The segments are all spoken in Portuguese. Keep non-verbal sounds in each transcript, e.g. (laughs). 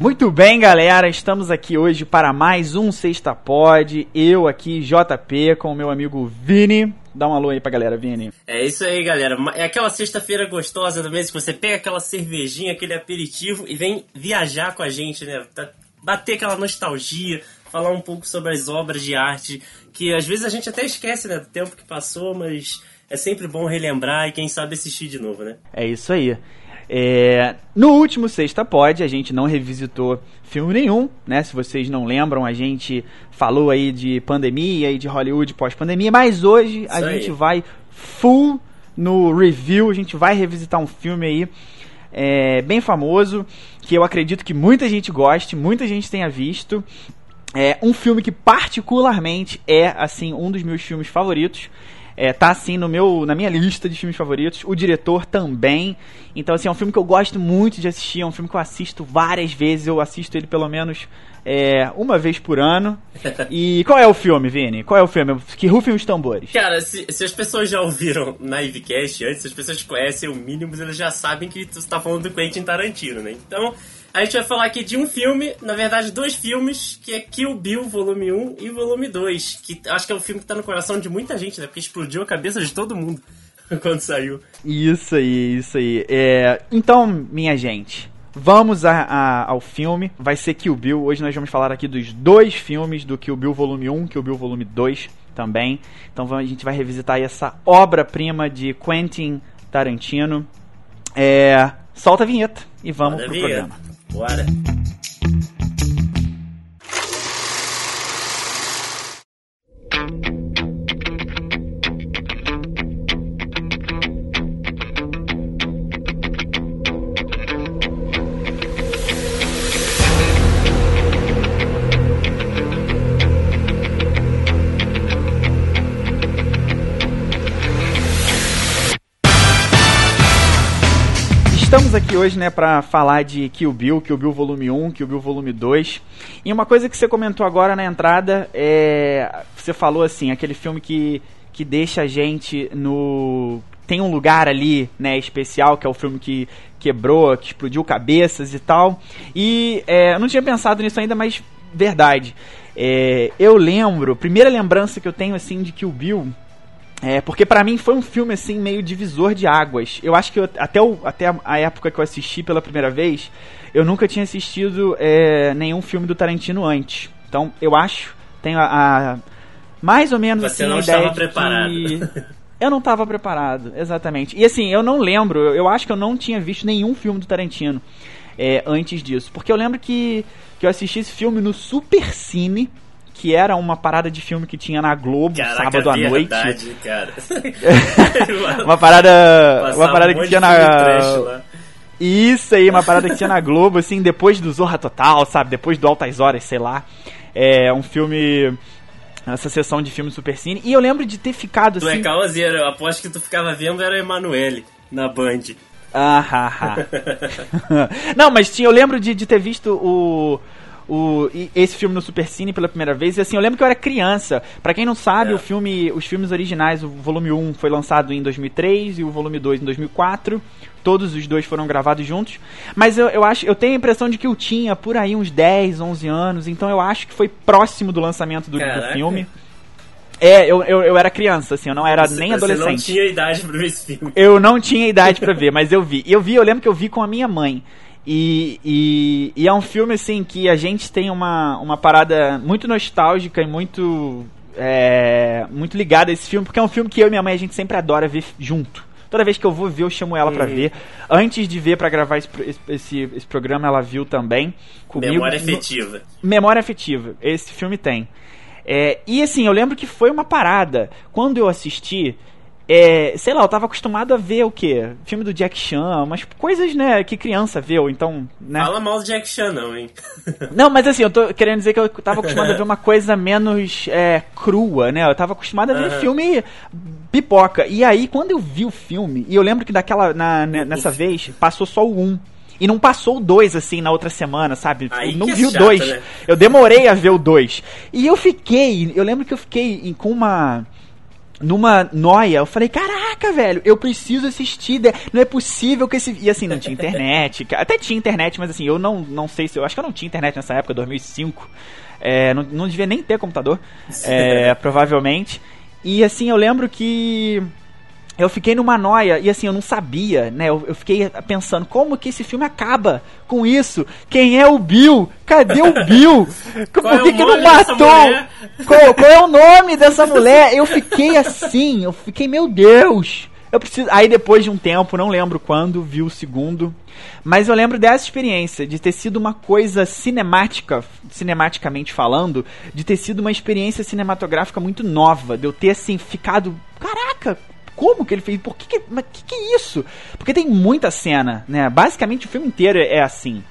Muito bem, galera, estamos aqui hoje para mais um Sexta Pod. Eu aqui, JP, com o meu amigo Vini. Dá um alô aí pra galera, Vini. É isso aí, galera. É aquela sexta-feira gostosa do mês que você pega aquela cervejinha, aquele aperitivo e vem viajar com a gente, né? Tá, bater aquela nostalgia, falar um pouco sobre as obras de arte que às vezes a gente até esquece, né, do tempo que passou, mas é sempre bom relembrar e quem sabe assistir de novo, né? É isso aí. É, no último Sexta Pod, a gente não revisitou filme nenhum, né? Se vocês não lembram, a gente falou aí de pandemia e de Hollywood pós-pandemia, mas hoje a Isso gente aí. vai full no review, a gente vai revisitar um filme aí é, bem famoso, que eu acredito que muita gente goste, muita gente tenha visto. É um filme que particularmente é assim um dos meus filmes favoritos. É, tá assim no meu, na minha lista de filmes favoritos. O diretor também. Então, assim, é um filme que eu gosto muito de assistir. É um filme que eu assisto várias vezes. Eu assisto ele pelo menos é, uma vez por ano. (laughs) E qual é o filme, Vini? Qual é o filme? Que rufem os tambores. Cara, se, se as pessoas já ouviram Nivecast antes, se as pessoas conhecem o mínimo, elas já sabem que tu está falando do Quentin Tarantino, né? Então, a gente vai falar aqui de um filme, na verdade, dois filmes, que é Kill Bill, volume 1 e volume 2. Que acho que é um filme que tá no coração de muita gente, né? Porque explodiu a cabeça de todo mundo (laughs) quando saiu. Isso aí, isso aí. É, então, minha gente, vamos a, a, ao filme. Vai ser Kill Bill. Hoje nós vamos falar aqui dos dois filmes, do Kill Bill volume 1, Kill Bill volume 2 também. Então a gente vai revisitar essa obra-prima de Quentin Tarantino. É, solta a vinheta e vamos Manda pro vinheta. programa. Bora! Hoje, né, para falar de Kill Bill, Kill Bill Volume 1, Kill Bill Volume 2. E uma coisa que você comentou agora na entrada é. Você falou assim, aquele filme que, que deixa a gente no. Tem um lugar ali, né, especial, que é o filme que quebrou, que explodiu cabeças e tal. E é, eu não tinha pensado nisso ainda, mas verdade. É, eu lembro, primeira lembrança que eu tenho assim de Kill Bill é, porque para mim foi um filme assim meio divisor de águas. Eu acho que eu, até, o, até a época que eu assisti pela primeira vez, eu nunca tinha assistido é, nenhum filme do Tarantino antes. Então eu acho, tenho a, a mais ou menos Você assim, não estava preparado. (laughs) Eu não estava preparado, exatamente. E assim, eu não lembro, eu acho que eu não tinha visto nenhum filme do Tarantino é, antes disso. Porque eu lembro que, que eu assisti esse filme no Super Cine que era uma parada de filme que tinha na Globo Caraca, sábado à noite. Verdade, cara. (laughs) uma parada, uma parada um que tinha na Isso aí, uma parada que tinha na Globo assim, depois do Zorra Total, sabe? Depois do Altas Horas, sei lá. É um filme essa sessão de filme Super Cine. E eu lembro de ter ficado assim. Tu é causeiro, eu aposto que tu ficava vendo era Emanuele na Band. Ah, ha, ha. (laughs) Não, mas tinha, eu lembro de, de ter visto o o, esse filme no Supercine pela primeira vez. E assim, eu lembro que eu era criança. Para quem não sabe, é. o filme, os filmes originais, o volume 1 foi lançado em 2003 e o volume 2 em 2004. Todos os dois foram gravados juntos. Mas eu, eu acho, eu tenho a impressão de que eu tinha por aí uns 10, 11 anos, então eu acho que foi próximo do lançamento do, do filme. É, eu, eu, eu, era criança, assim, eu não era você, nem adolescente. Você não tinha idade pra ver esse filme. Eu não tinha idade para ver, mas eu vi. Eu vi, eu lembro que eu vi com a minha mãe. E, e, e, é um filme assim que a gente tem uma, uma parada muito nostálgica e muito é, muito ligada a esse filme, porque é um filme que eu e minha mãe a gente sempre adora ver junto. Toda vez que eu vou ver, eu chamo ela uhum. para ver. Antes de ver para gravar esse, esse, esse, programa, ela viu também comigo. Memória afetiva. Memória afetiva. Esse filme tem. É, e assim, eu lembro que foi uma parada. Quando eu assisti, é, sei lá, eu tava acostumado a ver o quê? Filme do Jack Chan, umas coisas, né, que criança vê, ou então, né? Fala mal do Jack Chan, não, hein? (laughs) não, mas assim, eu tô querendo dizer que eu tava acostumado a ver uma coisa menos é, crua, né? Eu tava acostumado a ver uhum. filme pipoca. E aí, quando eu vi o filme, e eu lembro que daquela, na, nessa vez, passou só o 1. Um, e não passou o 2 assim na outra semana, sabe? Aí não é vi o 2. Né? Eu demorei a ver o 2. E eu fiquei, eu lembro que eu fiquei com uma numa noia, eu falei, caraca, velho, eu preciso assistir, não é possível que esse... E assim, não tinha internet, até tinha internet, mas assim, eu não, não sei se... Eu acho que eu não tinha internet nessa época, 2005, é, não, não devia nem ter computador, (laughs) é, provavelmente. E assim, eu lembro que eu fiquei numa noia e assim, eu não sabia, né? Eu, eu, fiquei pensando, como que esse filme acaba com isso? Quem é o Bill? Cadê o Bill? (laughs) Por é que, que não matou? Qual, qual, é o nome dessa mulher? Eu fiquei assim, eu fiquei, meu Deus. Eu preciso. Aí depois de um tempo, não lembro quando, vi o segundo. Mas eu lembro dessa experiência, de ter sido uma coisa cinemática, cinematicamente falando, de ter sido uma experiência cinematográfica muito nova, de eu ter assim ficado, caraca, como que ele fez? Por que que, mas que que é isso? Porque tem muita cena, né? Basicamente o filme inteiro é assim.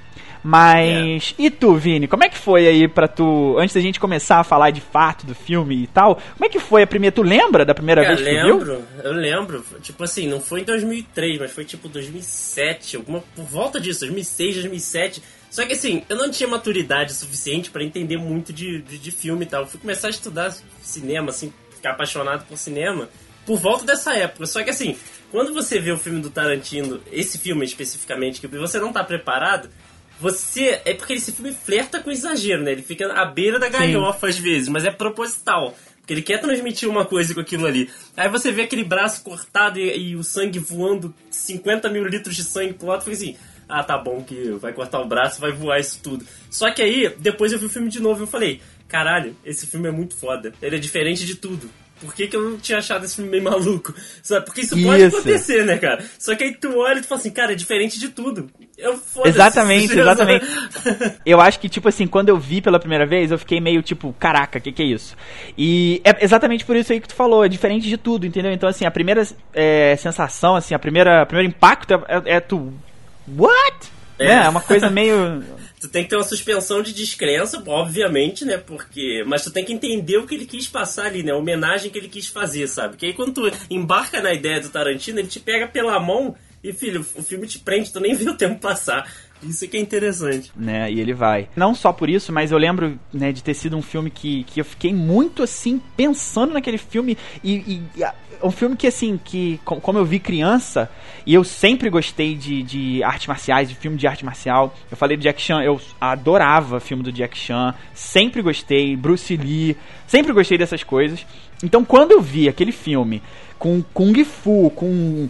Mas. É. E tu, Vini? Como é que foi aí pra tu. Antes da gente começar a falar de fato do filme e tal, como é que foi a primeira. Tu lembra da primeira Cara, vez que lembro, tu viu? Eu lembro. Tipo assim, não foi em 2003, mas foi tipo 2007, alguma. Por volta disso, 2006, 2007. Só que assim, eu não tinha maturidade suficiente para entender muito de, de, de, filme e tal. Eu fui começar a estudar cinema, assim, ficar apaixonado por cinema por volta dessa época. Só que assim, quando você vê o filme do Tarantino, esse filme especificamente, que você não tá preparado, você. É porque esse filme flerta com exagero, né? Ele fica à beira da galhofa Sim. às vezes, mas é proposital. Porque ele quer transmitir uma coisa com aquilo ali. Aí você vê aquele braço cortado e, e o sangue voando, 50 mil litros de sangue pro lado, fica assim. Ah, tá bom que vai cortar o braço, vai voar isso tudo. Só que aí, depois eu vi o filme de novo e eu falei, caralho, esse filme é muito foda. Ele é diferente de tudo por que, que eu não tinha achado esse filme meio maluco? Sabe? Porque isso, isso, pode acontecer, né, cara? Só que aí tu olha e tu fala assim, cara, é diferente de tudo. Eu Exatamente, exatamente. (laughs) eu acho que, tipo assim, quando eu vi pela primeira vez, eu fiquei meio tipo, caraca, o que, que é isso? E é exatamente por isso aí que tu falou, é diferente de tudo, entendeu? Então, assim, a primeira é, sensação, assim, a primeira, o primeiro impacto é, é, é tu. What? É. Né? é uma coisa meio. Tu tem que ter uma suspensão de descrença, obviamente, né? Porque. Mas tu tem que entender o que ele quis passar ali, né? A homenagem que ele quis fazer, sabe? Porque aí quando tu embarca na ideia do Tarantino, ele te pega pela mão e, filho, o filme te prende, tu nem vê o tempo passar. Isso que é interessante. Né, e ele vai. Não só por isso, mas eu lembro né, de ter sido um filme que, que eu fiquei muito assim, pensando naquele filme e, e um filme que, assim, que como eu vi criança, e eu sempre gostei de, de artes marciais, de filme de arte marcial. Eu falei do Jack Chan, eu adorava filme do Jack Chan, sempre gostei, Bruce Lee, sempre gostei dessas coisas. Então, quando eu vi aquele filme com Kung Fu, com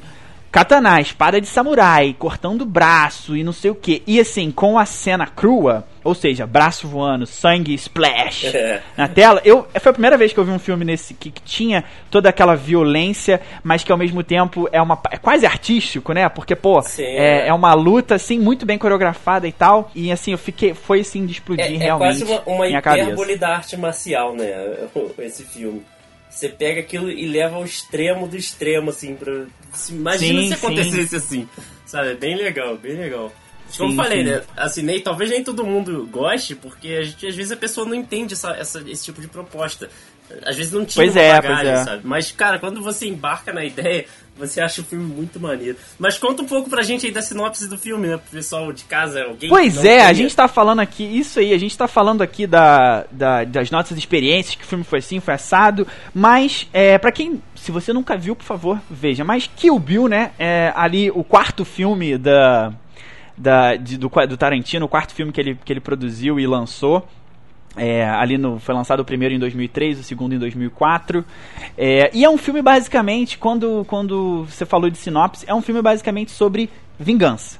katana, espada de samurai, cortando braço e não sei o que. E assim, com a cena crua, ou seja, braço voando, sangue splash é. na tela. Eu, foi a primeira vez que eu vi um filme nesse que, que, tinha toda aquela violência, mas que ao mesmo tempo é uma é quase artístico, né? Porque pô, é, é, uma luta assim muito bem coreografada e tal. E assim, eu fiquei foi assim de explodir é, realmente. É quase uma, uma hipérbole da arte marcial, né? (laughs) Esse filme. Você pega aquilo e leva ao extremo do extremo, assim, pra. Imagina sim, se acontecesse sim. assim. Sabe? É bem legal, bem legal. Como eu falei, né? Assim, nem, talvez nem todo mundo goste, porque a gente, às vezes a pessoa não entende essa, essa, esse tipo de proposta. Às vezes não tinha pois é, bagagem, pois é. sabe? Mas, cara, quando você embarca na ideia, você acha o filme muito maneiro. Mas conta um pouco pra gente aí da sinopse do filme, né? Pro pessoal de casa, alguém. Pois é, a gente tá falando aqui, isso aí, a gente tá falando aqui da, da das nossas experiências, que o filme foi assim, foi assado. Mas, é, pra quem. Se você nunca viu, por favor, veja. Mas Kill Bill, né? É ali o quarto filme da. Da, de, do, do Tarantino, o quarto filme que ele, que ele produziu e lançou. É, ali no, foi lançado o primeiro em 2003, o segundo em 2004. É, e é um filme basicamente, quando, quando você falou de sinopse, é um filme basicamente sobre vingança.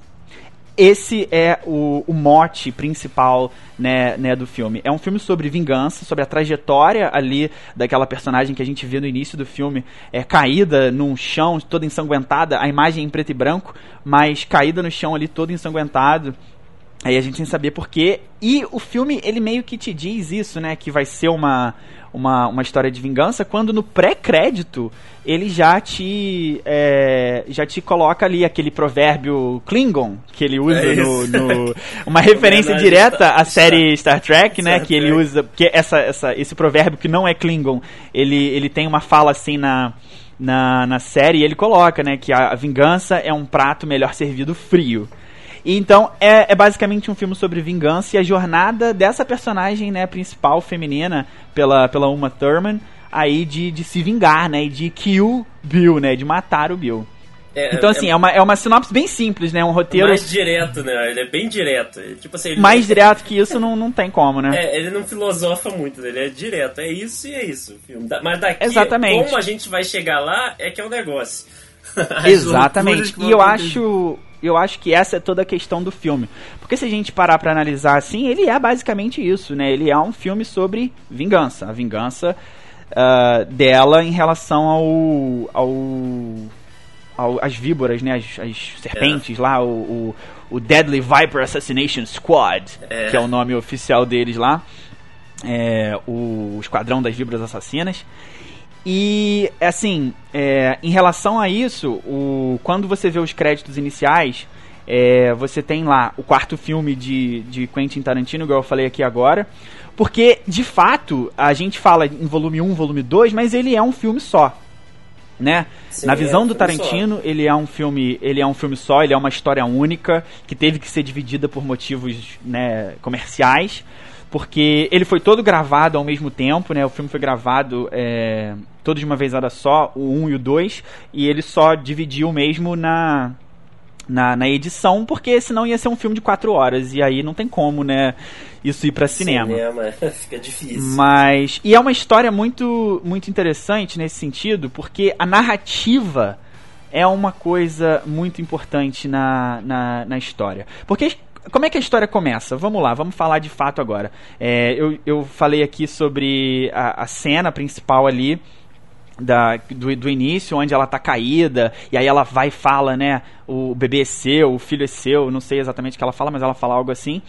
Esse é o, o mote principal né, né, do filme. É um filme sobre vingança, sobre a trajetória ali daquela personagem que a gente vê no início do filme, é caída num chão, toda ensanguentada, a imagem em preto e branco, mas caída no chão ali, todo ensanguentado Aí a gente sem saber porquê. E o filme, ele meio que te diz isso, né? Que vai ser uma, uma, uma história de vingança, quando no pré-crédito ele já te é, já te coloca ali aquele provérbio Klingon que ele usa é no, no, (laughs) uma referência direta à série Star Trek, né? Star que ele usa que essa, essa esse provérbio que não é Klingon, ele ele tem uma fala assim na na, na série e ele coloca, né, que a vingança é um prato melhor servido frio. Então, é, é, basicamente um filme sobre vingança e a jornada dessa personagem, né, principal, feminina, pela, pela Uma Thurman, aí de, de se vingar, né? E de kill Bill, né? De matar o Bill. É, então, assim, é, é, uma, é uma sinopse bem simples, né? Um roteiro. Mais direto, né? Ele é bem direto. Tipo assim, mais não... direto que isso não, não tem como, né? É, ele não filosofa muito, ele é direto. É isso e é isso. Mas daqui, Exatamente. como a gente vai chegar lá, é que é o negócio. (laughs) Exatamente. E eu acho eu acho que essa é toda a questão do filme. Porque se a gente parar para analisar assim, ele é basicamente isso, né? Ele é um filme sobre vingança. A vingança uh, dela em relação ao, ao ao, as víboras, né? As, as serpentes é. lá, o, o, o, Deadly Viper Assassination Squad, é. que é o nome oficial deles lá. É, o, o Esquadrão das Víboras Assassinas. E, assim, é, em relação a isso, o, quando você vê os créditos iniciais, é, você tem lá o quarto filme de, de Quentin Tarantino, igual eu falei aqui agora. Porque, de fato, a gente fala em volume 1, volume 2, mas ele é um filme só né? Sim, Na visão é do Tarantino, só. ele é um filme, ele é um filme só, ele é uma história única que teve que ser dividida por motivos, né, comerciais, porque ele foi todo gravado ao mesmo tempo, né? O filme foi gravado é, todo de uma vez só, o 1 um e o 2, e ele só dividiu mesmo na na, na edição, porque senão ia ser um filme de quatro horas, e aí não tem como, né, isso ir para cinema. Cinema, (laughs) fica difícil. Mas, e é uma história muito, muito interessante nesse sentido, porque a narrativa é uma coisa muito importante na, na, na história. Porque como é que a história começa? Vamos lá, vamos falar de fato agora. É, eu, eu falei aqui sobre a, a cena principal ali, da, do, do início, onde ela tá caída, e aí ela vai e fala, né? O bebê é seu, o filho é seu, não sei exatamente o que ela fala, mas ela fala algo assim.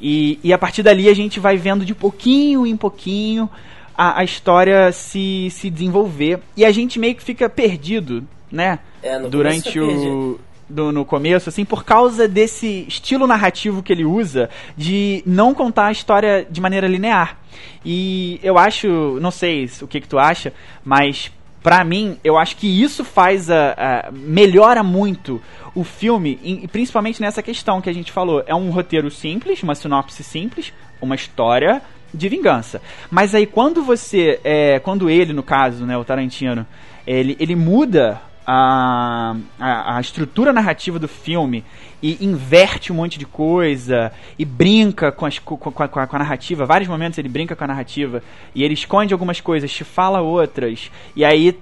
E, e a partir dali a gente vai vendo de pouquinho em pouquinho a, a história se, se desenvolver. E a gente meio que fica perdido, né? É, Durante o. Do, no começo, assim, por causa desse estilo narrativo que ele usa de não contar a história de maneira linear. E eu acho, não sei o que, que tu acha, mas para mim, eu acho que isso faz a, a, melhora muito o filme, e principalmente nessa questão que a gente falou. É um roteiro simples, uma sinopse simples, uma história de vingança. Mas aí quando você, é, quando ele, no caso, né, o Tarantino, ele, ele muda a, a, estrutura narrativa do filme e inverte um monte de coisa e brinca com, as, com, com, a, com, a, narrativa. Vários momentos ele brinca com a narrativa e ele esconde algumas coisas, te fala outras. E aí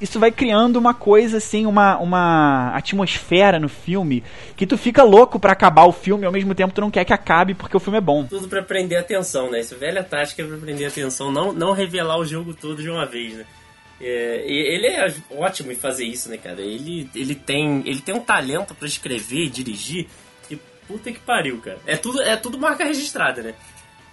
isso vai criando uma coisa assim, uma, uma atmosfera no filme que tu fica louco para acabar o filme e ao mesmo tempo tu não quer que acabe porque o filme é bom. Tudo para prender atenção, né? Isso é velha tática pra prender atenção, não, não revelar o jogo todo de uma vez, né? É, ele é ótimo em fazer isso, né, cara? Ele, ele, tem, ele tem um talento para escrever e dirigir que puta que pariu, cara. É tudo, é tudo marca registrada, né?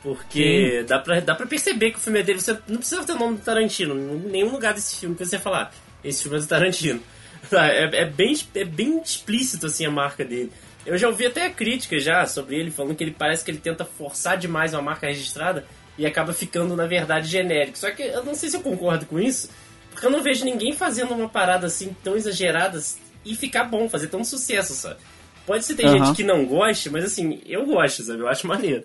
Porque dá pra, dá pra perceber que o filme é dele. Você não precisa ter o nome do Tarantino. Em nenhum lugar desse filme que você falar, esse filme é do Tarantino. (laughs) É, é, bem, é bem explícito, assim, a marca dele. Eu já ouvi até críticas já sobre ele, falando que ele parece que ele tenta forçar demais uma marca registrada e acaba ficando, na verdade, genérico. Só que eu não sei se eu concordo com isso, porque eu não vejo ninguém fazendo uma parada assim tão exagerada e ficar bom, fazer tão sucesso, sabe? Pode ser ter uhum. gente que não goste, mas assim, eu gosto, sabe? Eu acho maneiro.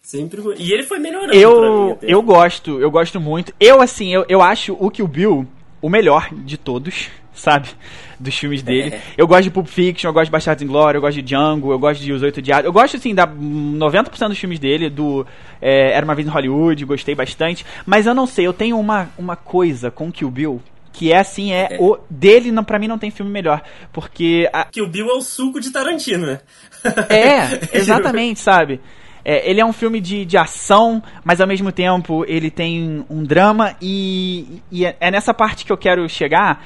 Sempre E ele foi melhorando. Eu, eu gosto, eu gosto muito. Eu, assim, eu, eu acho o Kill Bill o melhor de todos, sabe? Dos filmes dele. É. Eu gosto de Pulp Fiction, eu gosto de Bastardos in Glória, eu gosto de Django, eu gosto de Os Oito Diários. Eu gosto, assim, da 90% dos filmes dele, do é, Era Uma Vez em Hollywood, gostei bastante. Mas eu não sei, eu tenho uma, uma coisa com Kill Bill que é assim, é, é. o dele, não, pra mim não tem filme melhor, porque... A... Kill Bill é o suco de Tarantino, né? É, (laughs) exatamente, sabe? É, ele é um filme de, de ação, mas ao mesmo tempo ele tem um drama e, e é, é nessa parte que eu quero chegar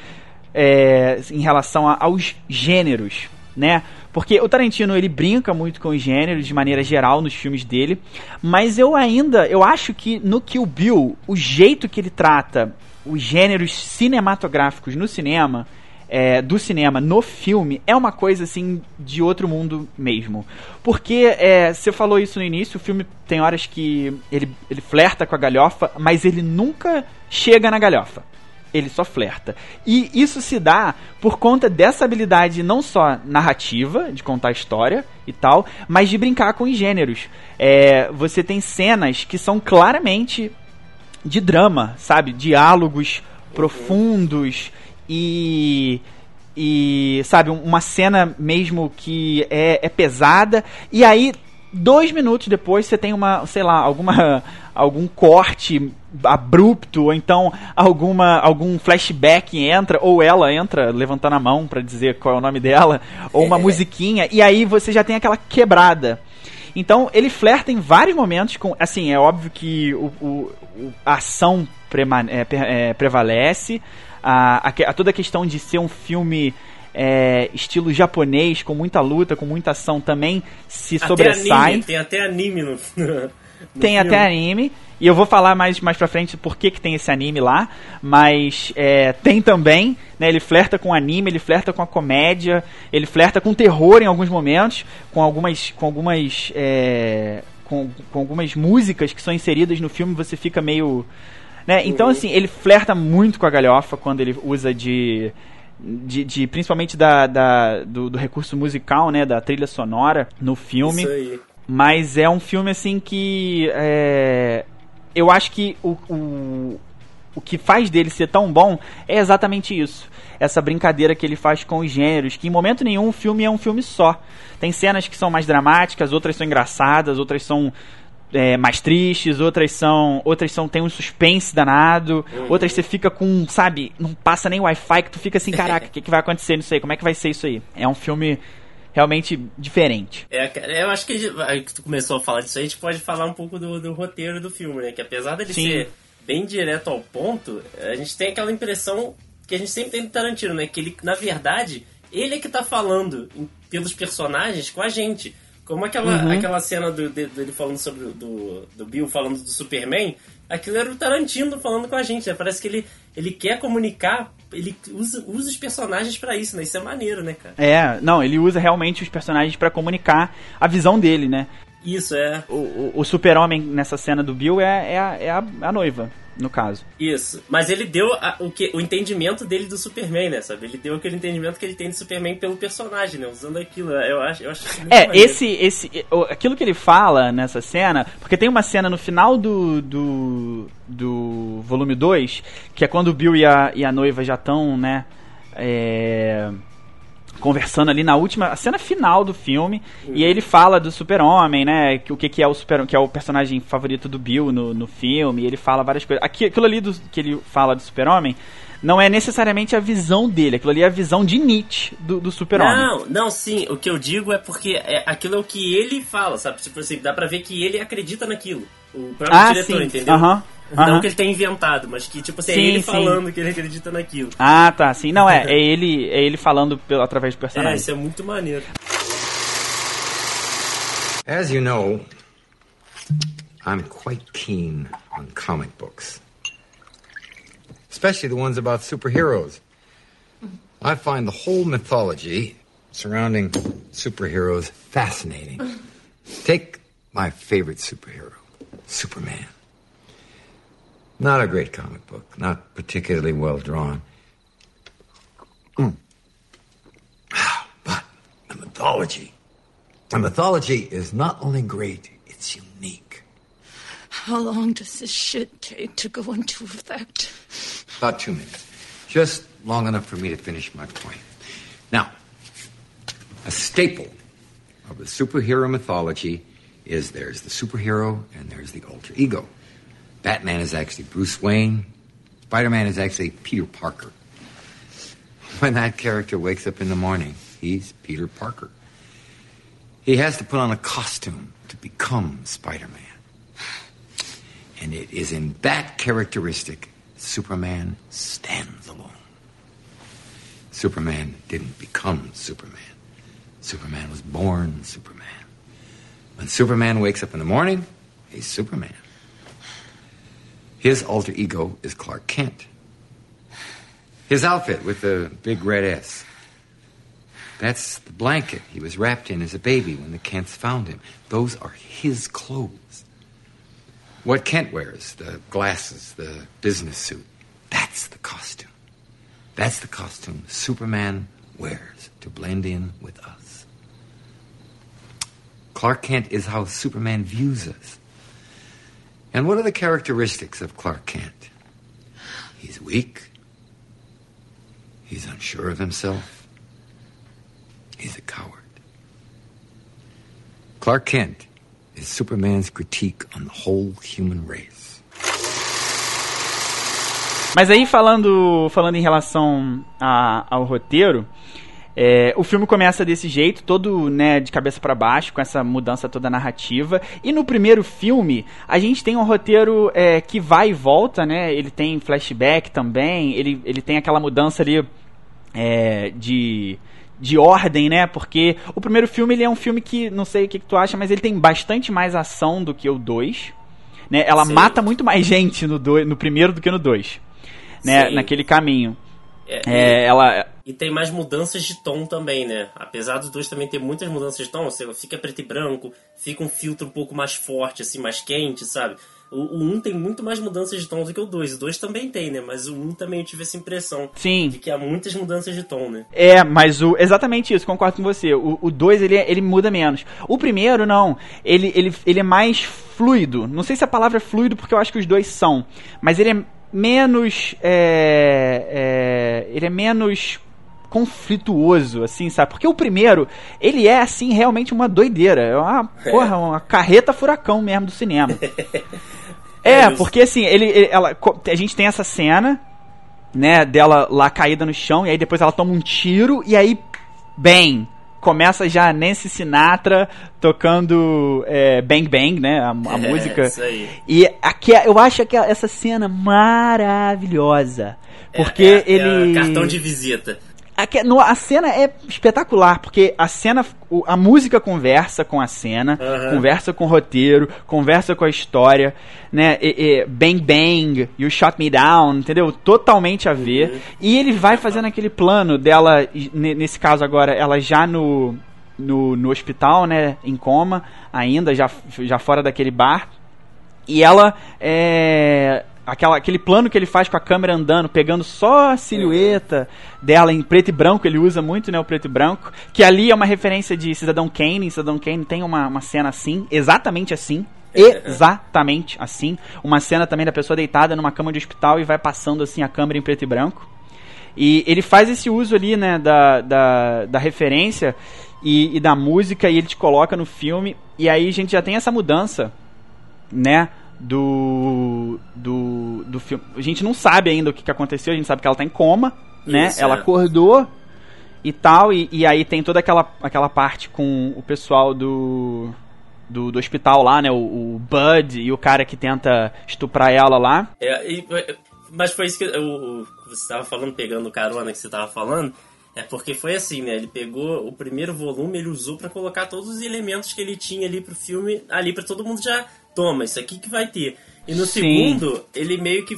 é, em relação a, aos gêneros, né? Porque o Tarantino ele brinca muito com os gêneros de maneira geral nos filmes dele, mas eu ainda eu acho que no Kill Bill o jeito que ele trata os gêneros cinematográficos no cinema é, do cinema no filme é uma coisa assim de outro mundo mesmo. Porque é, você falou isso no início, o filme tem horas que ele, ele flerta com a galhofa, mas ele nunca chega na galhofa. Ele só flerta. E isso se dá por conta dessa habilidade não só narrativa, de contar história e tal, mas de brincar com os gêneros. É, você tem cenas que são claramente de drama, sabe? Diálogos profundos e e sabe uma cena mesmo que é, é pesada e aí dois minutos depois você tem uma sei lá alguma (laughs) algum corte abrupto ou então alguma algum flashback entra ou ela entra levantando a mão para dizer qual é o nome dela ou uma musiquinha e aí você já tem aquela quebrada. Então ele flerta em vários momentos com assim é óbvio que o, o a ação é, é, prevalece a, a, a, toda a questão de ser um filme é, estilo japonês, com muita luta, com muita ação, também se até sobressai. Anime, tem até anime no. (laughs) no tem filme. até anime. E eu vou falar mais, mais pra frente por que, que tem esse anime lá. Mas é, tem também, né? Ele flerta com anime, ele flerta com a comédia, ele flerta com terror em alguns momentos, com algumas. Com algumas é, com, com algumas músicas que são inseridas no filme, você fica meio né? Então, uhum. assim, ele flerta muito com a galhofa quando ele usa de. De, de, principalmente da, da do, do, recurso musical, né, da trilha sonora no filme. Isso aí. Mas é um filme assim que é, eu acho que o, o, o que faz dele ser tão bom é exatamente isso. Essa brincadeira que ele faz com os gêneros, que em momento nenhum o filme é um filme só. Tem cenas que são mais dramáticas, outras são engraçadas, outras são é, mais tristes, outras são. Outras são. Tem um suspense danado, uhum. outras você fica com, sabe, não passa nem Wi-Fi que tu fica assim, caraca, o (laughs) que, que vai acontecer? Não sei, como é que vai ser isso aí? É um filme realmente diferente. É, eu acho que, que tu começou a falar disso aí, a gente pode falar um pouco do, do roteiro do filme, né? Que apesar dele Sim. ser bem direto ao ponto, a gente tem aquela impressão que a gente sempre tem do Tarantino, né? Que ele, na verdade, ele é que tá falando pelos personagens com a gente. Como aquela, uhum. aquela cena do, dele falando sobre do, do Bill falando do Superman, aquilo era o Tarantino falando com a gente, né? Parece que ele, ele quer comunicar, ele usa, usa os personagens para isso, né? Isso é maneiro, né, cara? É, não, ele usa realmente os personagens para comunicar a visão dele, né? Isso, é. O, o, o super-homem nessa cena do Bill é, é, a, é a, a noiva no caso. Isso. Mas ele deu a, o, que, o entendimento dele do Superman, né? Sabe? Ele deu aquele entendimento que ele tem do Superman pelo personagem, né? Usando aquilo. Eu acho, eu acho É, esse, esse. Aquilo que ele fala nessa cena. Porque tem uma cena no final do. do, do volume 2, que é quando o Bill e a, e a noiva já estão, né? É conversando ali na última cena final do filme uhum. e aí ele fala do super-homem, né, que o que, que é o super que é o personagem favorito do Bill no, no filme, e ele fala várias coisas. Aqui, aquilo ali do, que ele fala do super-homem não é necessariamente a visão dele, aquilo ali é a visão de Nietzsche do, do super-homem. Não, não, sim, o que eu digo é porque é, aquilo é o que ele fala, sabe? Tipo assim, dá pra ver que ele acredita naquilo. O próprio ah, diretor, sim. entendeu? Aham. Uhum. Não que ele tenha inventado, mas que, tipo assim, é sim, é ele sim. falando que ele acredita naquilo. Ah, tá. Sim, não, é, (laughs) é ele, é ele falando pelo, através do personagem. É, isso é muito maneiro. As you know, I'm quite keen on comic books. Especially the ones about superheroes. I find the whole mythology surrounding superheroes fascinating. Take my favorite superhero, Superman. Not a great comic book, not particularly well drawn. Mm. But the mythology. The mythology is not only great, it's unique. How long does this shit take to go into effect? About two minutes. Just long enough for me to finish my point. Now, a staple of the superhero mythology is there's the superhero and there's the alter ego. Batman is actually Bruce Wayne. Spider Man is actually Peter Parker. When that character wakes up in the morning, he's Peter Parker. He has to put on a costume to become Spider Man. And it is in that characteristic Superman stands alone. Superman didn't become Superman. Superman was born Superman. When Superman wakes up in the morning, he's Superman. His alter ego is Clark Kent. His outfit with the big red S. That's the blanket he was wrapped in as a baby when the Kents found him. Those are his clothes. What Kent wears, the glasses, the business suit, that's the costume. That's the costume Superman wears to blend in with us. Clark Kent is how Superman views us. And what are the characteristics of Clark Kent? He's weak. He's unsure of himself. He's a coward. Clark Kent is Superman's critique on the whole human race. Mas aí falando, falando em relação a, ao roteiro, é, o filme começa desse jeito, todo né, de cabeça para baixo, com essa mudança toda narrativa. E no primeiro filme, a gente tem um roteiro é, que vai e volta, né? Ele tem flashback também, ele, ele tem aquela mudança ali é, de de ordem, né? Porque o primeiro filme ele é um filme que, não sei o que, que tu acha, mas ele tem bastante mais ação do que o 2. Né? Ela Sim. mata muito mais (laughs) gente no, do, no primeiro do que no 2. Né? Naquele caminho. É, é, ela... E tem mais mudanças de tom também, né? Apesar dos dois também ter muitas mudanças de tom, você fica preto e branco, fica um filtro um pouco mais forte, assim, mais quente, sabe? O, o 1 tem muito mais mudanças de tom do que o 2. O 2 também tem, né? Mas o 1 também eu tive essa impressão. Sim. De que há muitas mudanças de tom, né? É, mas o. Exatamente isso, concordo com você. O, o 2 ele, ele muda menos. O primeiro, não. Ele, ele, ele é mais fluido. Não sei se a palavra é fluido, porque eu acho que os dois são. Mas ele é menos. É, é, ele é menos conflituoso, assim, sabe? Porque o primeiro, ele é, assim, realmente uma doideira. É uma, é. porra, uma carreta furacão mesmo do cinema. (laughs) é, é porque, assim, ele, ele, ela, a gente tem essa cena, né, dela lá caída no chão, e aí depois ela toma um tiro, e aí, bem, começa já Nancy Sinatra tocando é, Bang Bang, né? A, a é, música. Isso aí. E aqui, eu acho que essa cena maravilhosa. É, porque é, é, ele. cartão de visita. A, a cena é espetacular, porque a cena, a música conversa com a cena, uhum. conversa com o roteiro, conversa com a história, né? E, e, bang Bang, You Shot Me Down, entendeu? Totalmente a ver. Uhum. E ele vai fazendo aquele plano dela, nesse caso agora, ela já no, no, no hospital, né? Em coma, ainda, já, já fora daquele bar. E ela é, aquela, aquele plano que ele faz com a câmera andando, pegando só a silhueta dela em preto e branco, ele usa muito né, o preto e branco, que ali é uma referência de Cidadão Kane, Cidadão Kane tem uma, uma cena assim, exatamente assim, exatamente assim, uma cena também da pessoa deitada numa cama de hospital e vai passando assim a câmera em preto e branco. E ele faz esse uso ali, né, da, da, da referência e, e da música e ele te coloca no filme, e aí a gente já tem essa mudança, né, do, do, do filme. A gente não sabe ainda o que, que aconteceu, a gente sabe que ela tá em coma, né? Isso, ela é. acordou e tal, e, e aí tem toda aquela, aquela parte com o pessoal do, do, do hospital lá, né? O, o, Bud e o cara que tenta estuprar ela lá. É, e, mas foi isso que eu, você estava falando, pegando carona que você estava falando. É porque foi assim, né? Ele pegou o primeiro volume, ele usou para colocar todos os elementos que ele tinha ali pro filme, ali para todo mundo já toma, isso aqui que vai ter. E no Sim. segundo, ele meio que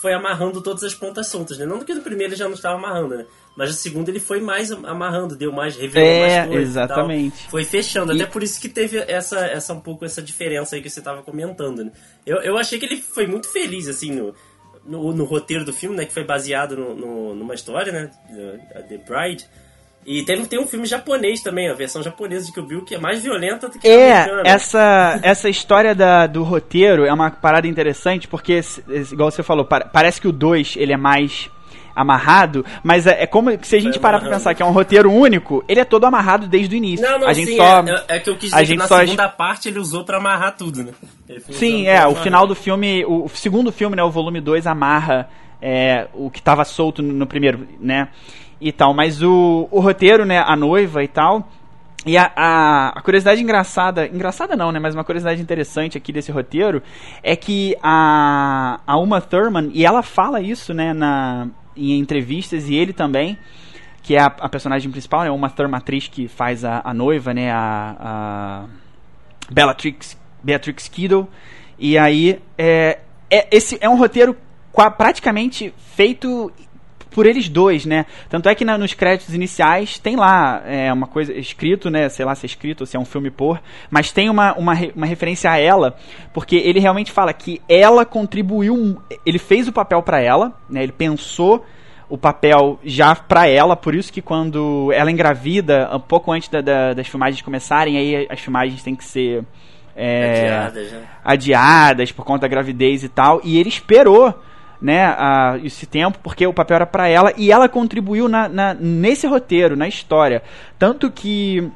foi amarrando todas as pontas soltas, né? Não do que no primeiro ele já não estava amarrando, né? Mas no segundo ele foi mais amarrando, deu mais, revelou é, mais coisas. Exatamente. Foi fechando. E... Até por isso que teve essa, essa um pouco essa diferença aí que você estava comentando, né? Eu, eu achei que ele foi muito feliz, assim, no, no, no roteiro do filme, né? Que foi baseado no, no, numa história, né? The Bride. E tem, tem um filme japonês também, a versão japonesa de Kill Bill, que é mais violenta do que é, a americana. Essa, essa história da, do roteiro é uma parada interessante, porque, igual você falou, parece que o 2 ele é mais amarrado, mas é, é como se a gente é parar pra pensar que é um roteiro único, ele é todo amarrado desde o início. Não, não, a gente sim, só, é, é, que eu quis dizer a gente que na só... segunda parte ele usou para amarrar tudo, né? Sim, é, o final do filme, o segundo filme, né, o volume 2 amarra é, o que tava solto no, no primeiro, né? E tal. Mas o, o roteiro, né, a noiva e tal. E a, a, a, curiosidade engraçada, engraçada não, né, mas uma curiosidade interessante aqui desse roteiro é que a, a Uma Thurman, e ela fala isso, né, na, em entrevistas, e ele também, que é a, a personagem principal, né, uma Thurman atriz que faz a, a noiva, né, a, a Bellatrix, Beatrix Kiddo, e aí é, é, esse é um roteiro praticamente feito por eles dois, né? Tanto é que na, nos créditos iniciais tem lá é, uma coisa escrito, né? Sei lá se é escrito ou se é um filme por, mas tem uma, uma, uma referência a ela, porque ele realmente fala que ela contribuiu, ele fez o papel para ela, né? Ele pensou o papel já para ela, por isso que quando ela engravida, um pouco antes da, da, das filmagens começarem, aí as filmagens têm que ser é, Adiadas, né? adiadas por conta da gravidez e tal, e ele esperou né, a, esse tempo, porque o papel era para ela, e ela contribuiu na, na, nesse roteiro, na história. Tanto que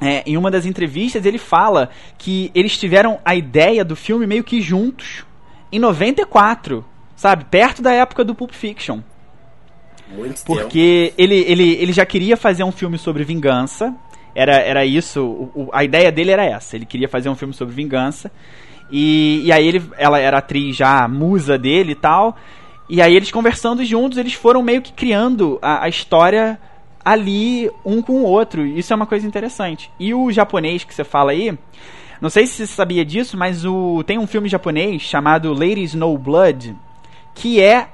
é, em uma das entrevistas ele fala que eles tiveram a ideia do filme meio que juntos em 94, sabe? Perto da época do Pulp Fiction. Muito tempo. Porque ele, ele, ele já queria fazer um filme sobre vingança. Era, era isso, o- o- a ideia dele era essa. Ele queria fazer um filme sobre vingança. E, e aí ele, ela era atriz já, musa dele e tal. E aí eles conversando juntos, eles foram meio que criando a, a história ali, um com o outro. Isso é uma coisa interessante. E o japonês que você fala aí, não sei se você sabia disso, mas o, tem um filme japonês chamado Lady Snow Blood, que é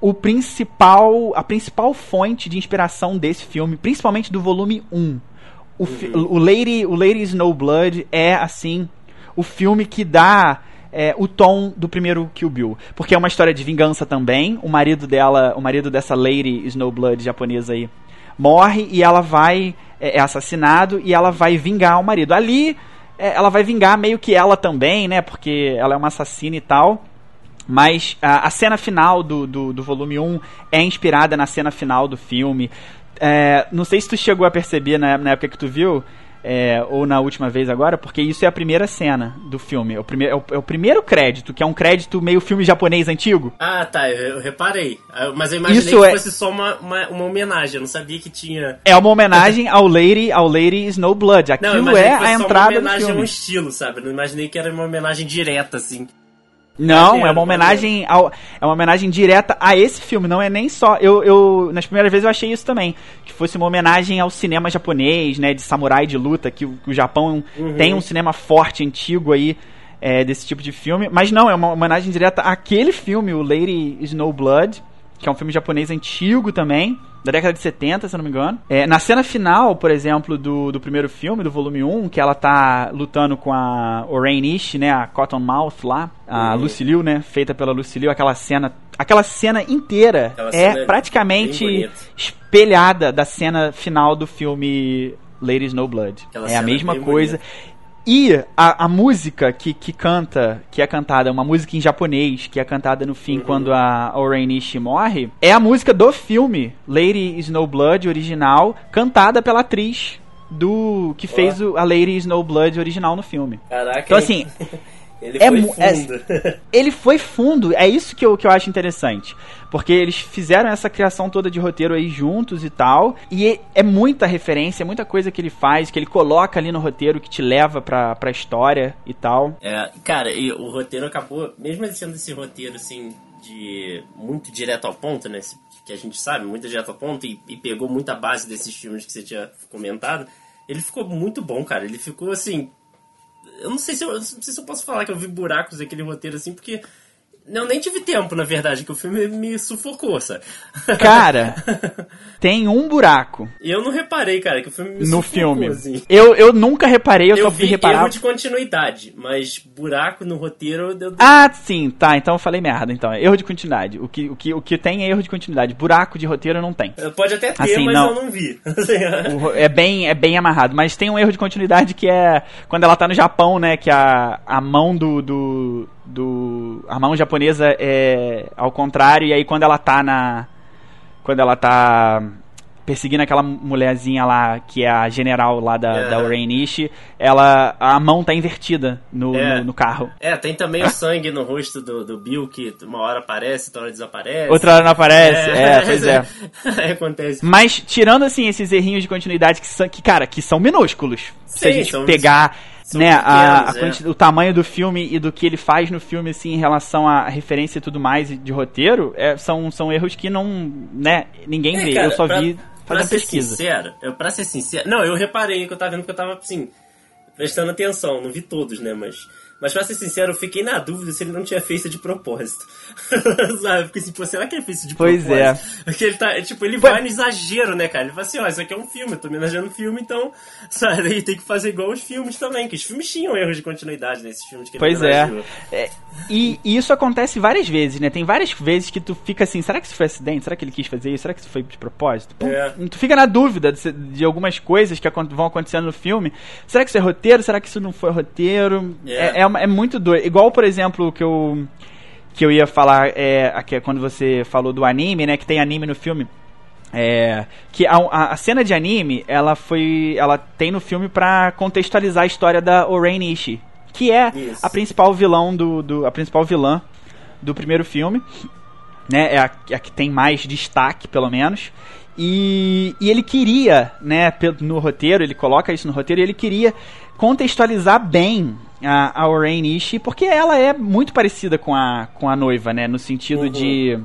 o principal a principal fonte de inspiração desse filme, principalmente do volume 1. O, fi- o Lady o Lady Snowblood é assim o filme que dá é, o tom do primeiro Kill Bill, porque é uma história de vingança também. O marido dela, o marido dessa Lady Snowblood japonesa aí, morre e ela vai é, é assassinado e ela vai vingar o marido. Ali é, ela vai vingar meio que ela também, né? Porque ela é uma assassina e tal. Mas a, a cena final do, do, do volume 1 é inspirada na cena final do filme. É, não sei se tu chegou a perceber na, na época que tu viu, é, ou na última vez agora, porque isso é a primeira cena do filme. É o, prime é o, é o primeiro crédito, que é um crédito meio filme japonês antigo. Ah, tá, eu, reparei. Ah, Mas eu imaginei Isso que é- fosse só uma, uma, uma homenagem, eu não sabia que tinha. É uma homenagem ao Lady, ao Lady Snowblood. Não, Aquilo imaginei é a entrada uma do homenagem a um estilo, sabe? Eu não imaginei que era uma homenagem direta, assim. Não, é uma homenagem ao, é uma homenagem direta a esse filme, não é nem só. Eu, eu nas primeiras vezes eu achei isso também, que fosse uma homenagem ao cinema japonês, né, de samurai de luta, que, o- que o Japão tem um cinema forte antigo aí é, desse tipo de filme, mas não, é uma homenagem direta àquele filme, o Lady Snowblood, que é um filme japonês antigo também, da década de 70, se eu não me engano. É, na cena final, por exemplo, do, do primeiro filme, do volume 1, que ela tá lutando com a Orain Ishii, né, a Cottonmouth lá, a Uhum. Lucy Liu, né, feita pela Lucy Liu, aquela cena, aquela cena inteira Aquela cena é é bem praticamente espelhada da cena final do filme Lady Snowblood. Aquela É a cena mesma coisa. E a, a música que, que canta, que é cantada, uma música em japonês, que é cantada no fim Uhum. quando a Oren Ishii morre, é a música do filme Lady Snowblood original, cantada pela atriz do que fez o, a Lady Snowblood original no filme. Caraca. Então, assim, (laughs) ele é foi é- fundo. (laughs) ele foi fundo, é isso que eu, que eu acho interessante. Porque eles fizeram essa criação toda de roteiro aí juntos e tal. E é, é muita referência, é muita coisa que ele faz, que ele coloca ali no roteiro que te leva pra, pra história e tal. É, cara, e o roteiro acabou, mesmo ele sendo esse roteiro assim, de muito direto ao ponto, né? Que a gente sabe, muito direto ao ponto, e, e pegou muita base desses filmes que você tinha comentado, ele ficou muito bom, cara. Ele ficou assim. Eu não sei se eu, não sei se eu posso falar que eu vi buracos naquele roteiro assim, porque. Eu nem tive tempo, na verdade, que o filme me sufocou, sabe? Cara, (laughs) tem um buraco eu não reparei, cara, que o filme me no sufocou, filme. assim. Eu, eu nunca reparei, eu, Eu só fui vi reparar. erro de continuidade, mas buraco no roteiro deu. Ah, sim, tá. Então eu falei merda. Então, é erro de continuidade. O que, o, que, o que tem é erro de continuidade. Buraco de roteiro não tem. Pode até ter, Assim, mas não. eu não vi. (laughs) É bem, é bem amarrado, mas tem um erro de continuidade que é quando ela tá no Japão, né? Que a, a mão do, do, do- A mão japonesa é ao contrário, e aí quando ela tá na. Quando ela tá perseguindo aquela mulherzinha lá, que é a general lá da, É. da Ishii, ela. A mão tá invertida no, É. no, no carro. É, tem também o sangue no rosto do, do Bill, que uma hora aparece, outra hora desaparece. Outra hora não aparece. É, pois é. Aí (laughs) acontece. Mas, tirando, assim, esses errinhos de continuidade que, são, que cara, que são minúsculos. se Sim, a gente pegar, são né, a, a pequenos, é. quanti- o tamanho do filme e do que ele faz no filme, assim, em relação à referência e tudo mais de roteiro, é, são, são erros que não, né, ninguém É, vê. cara, eu só pra- vi Pra fazendo ser pesquisa. sincero, eu, pra ser sincero. Não, eu reparei que eu tava vendo que eu tava, assim, prestando atenção. Não vi todos, né? Mas. Mas pra ser sincero, eu fiquei na dúvida se ele não tinha feito de propósito. (laughs) Sabe? Fiquei assim, pô, será que ele fez isso de pois propósito? Pois é. Porque ele tá, tipo, ele vai no exagero, né, cara? Ele fala assim, ó, isso aqui é um filme, eu tô homenageando um filme, então, (laughs) sabe? Ele tem que fazer igual os filmes também, que os filmes tinham erros de continuidade nesses filmes que ele Pois é. é. E, e, isso acontece várias vezes, né? Tem várias vezes que tu fica assim, será que isso foi acidente? Será que ele quis fazer isso? Será que isso foi de propósito? Pô, é. Tu fica na dúvida de, de, algumas coisas que vão acontecendo no filme. Será que isso é roteiro? Será que isso não foi roteiro? É, é, é muito doido. Igual, por exemplo, que eu que eu ia falar é, aqui, quando você falou do anime, né? Que tem anime no filme. É, que a, a, cena de anime, ela foi. Ela tem no filme para contextualizar a história da Oren Ishii, que é Isso. a principal vilão do, do. a principal vilã do primeiro filme. Né, é a, a que tem mais destaque, pelo menos. E, e, ele queria, né, no roteiro, ele coloca isso no roteiro, ele queria contextualizar bem a, a Oren Ishii, porque ela é muito parecida com a, com a noiva, né, no sentido uhum. de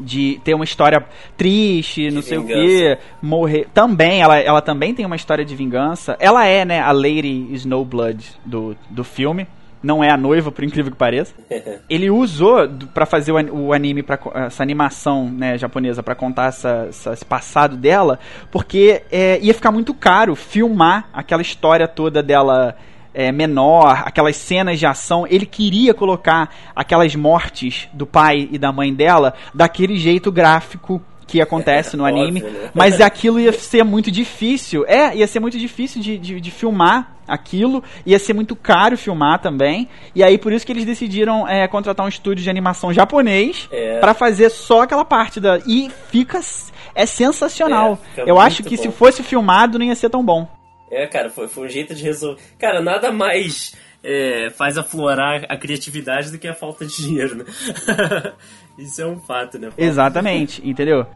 de ter uma história triste, de não sei vingança. o que, morrer. Também, ela, ela também tem uma história de vingança. Ela é, né, a Lady Snowblood do, do filme não é a noiva, por incrível que pareça. (laughs) Ele usou para fazer o anime, pra, essa animação né, japonesa, para contar essa, essa, esse passado dela, porque é, ia ficar muito caro filmar aquela história toda dela é, menor, aquelas cenas de ação. Ele queria colocar aquelas mortes do pai e da mãe dela daquele jeito gráfico que acontece (laughs) no anime, né? mas aquilo ia ser muito difícil. É, ia ser muito difícil de, de, de, filmar aquilo, ia ser muito caro filmar também. E aí por isso que eles decidiram é, contratar um estúdio de animação japonês é. para fazer só aquela parte da. E fica. É sensacional. É, Eu acho que bom. se fosse filmado não ia ser tão bom. É, cara, foi, foi um jeito de resolver. Cara, nada mais é, faz aflorar a criatividade do que a falta de dinheiro, né? (laughs) Isso é um fato, né? Exatamente, entendeu?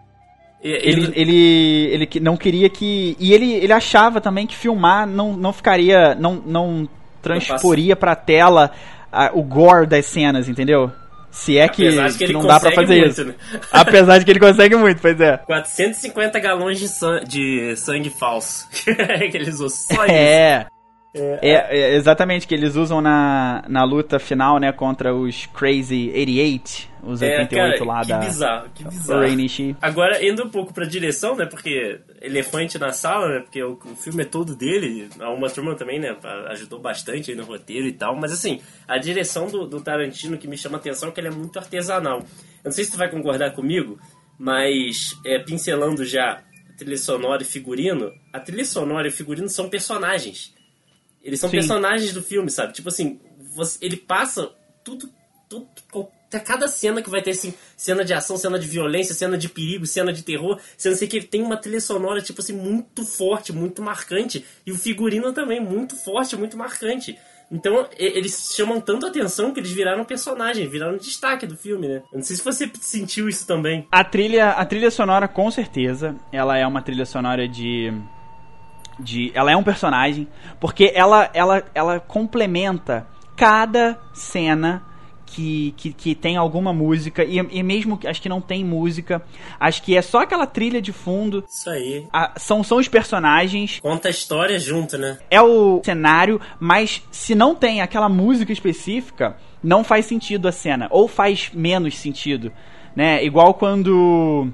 Ele, ele, ele não queria que. E ele, ele achava também que filmar não, não ficaria. Não, não transporia pra tela a, o gore das cenas, entendeu? Se é que, que, que não dá pra fazer muito, isso. Né? (laughs) Apesar de que ele consegue muito, pois é. 450 galões de, san de sangue falso. (laughs) que eles usam só é. isso. É. É, é, exatamente, que eles usam na, na luta final, né, contra os Crazy 88, os é, 88 cara, lá que da... bizarro, que bizarro. Agora, indo um pouco pra direção, né, porque Elefante na Sala, né, porque o, o filme é todo dele, a Uma Turma também, né, ajudou bastante aí no roteiro e tal, mas assim, a direção do, do Tarantino que me chama a atenção é que ele é muito artesanal. Eu não sei se tu vai concordar comigo, mas é, pincelando já trilha sonora e figurino, a trilha sonora e o figurino são personagens. Eles são Sim. personagens do filme, sabe? Tipo assim, você, ele passa tudo, tudo, cada cena que vai ter assim, cena de ação, cena de violência, cena de perigo, cena de terror, cena sei que ele tem uma trilha sonora tipo assim muito forte, muito marcante, e o figurino também muito forte, muito marcante. Então, eles chamam tanto atenção que eles viraram personagem, viraram destaque do filme, né? Eu não sei se você sentiu isso também. A trilha, a trilha sonora, com certeza, ela é uma trilha sonora de de ela é um personagem porque ela ela ela complementa cada cena que, que, que tem alguma música e, e mesmo acho que não tem música acho que é só aquela trilha de fundo. Isso aí. A, são são os personagens. Conta a história junto né? É o cenário mas se não tem aquela música específica não faz sentido a cena ou faz menos sentido né? Igual quando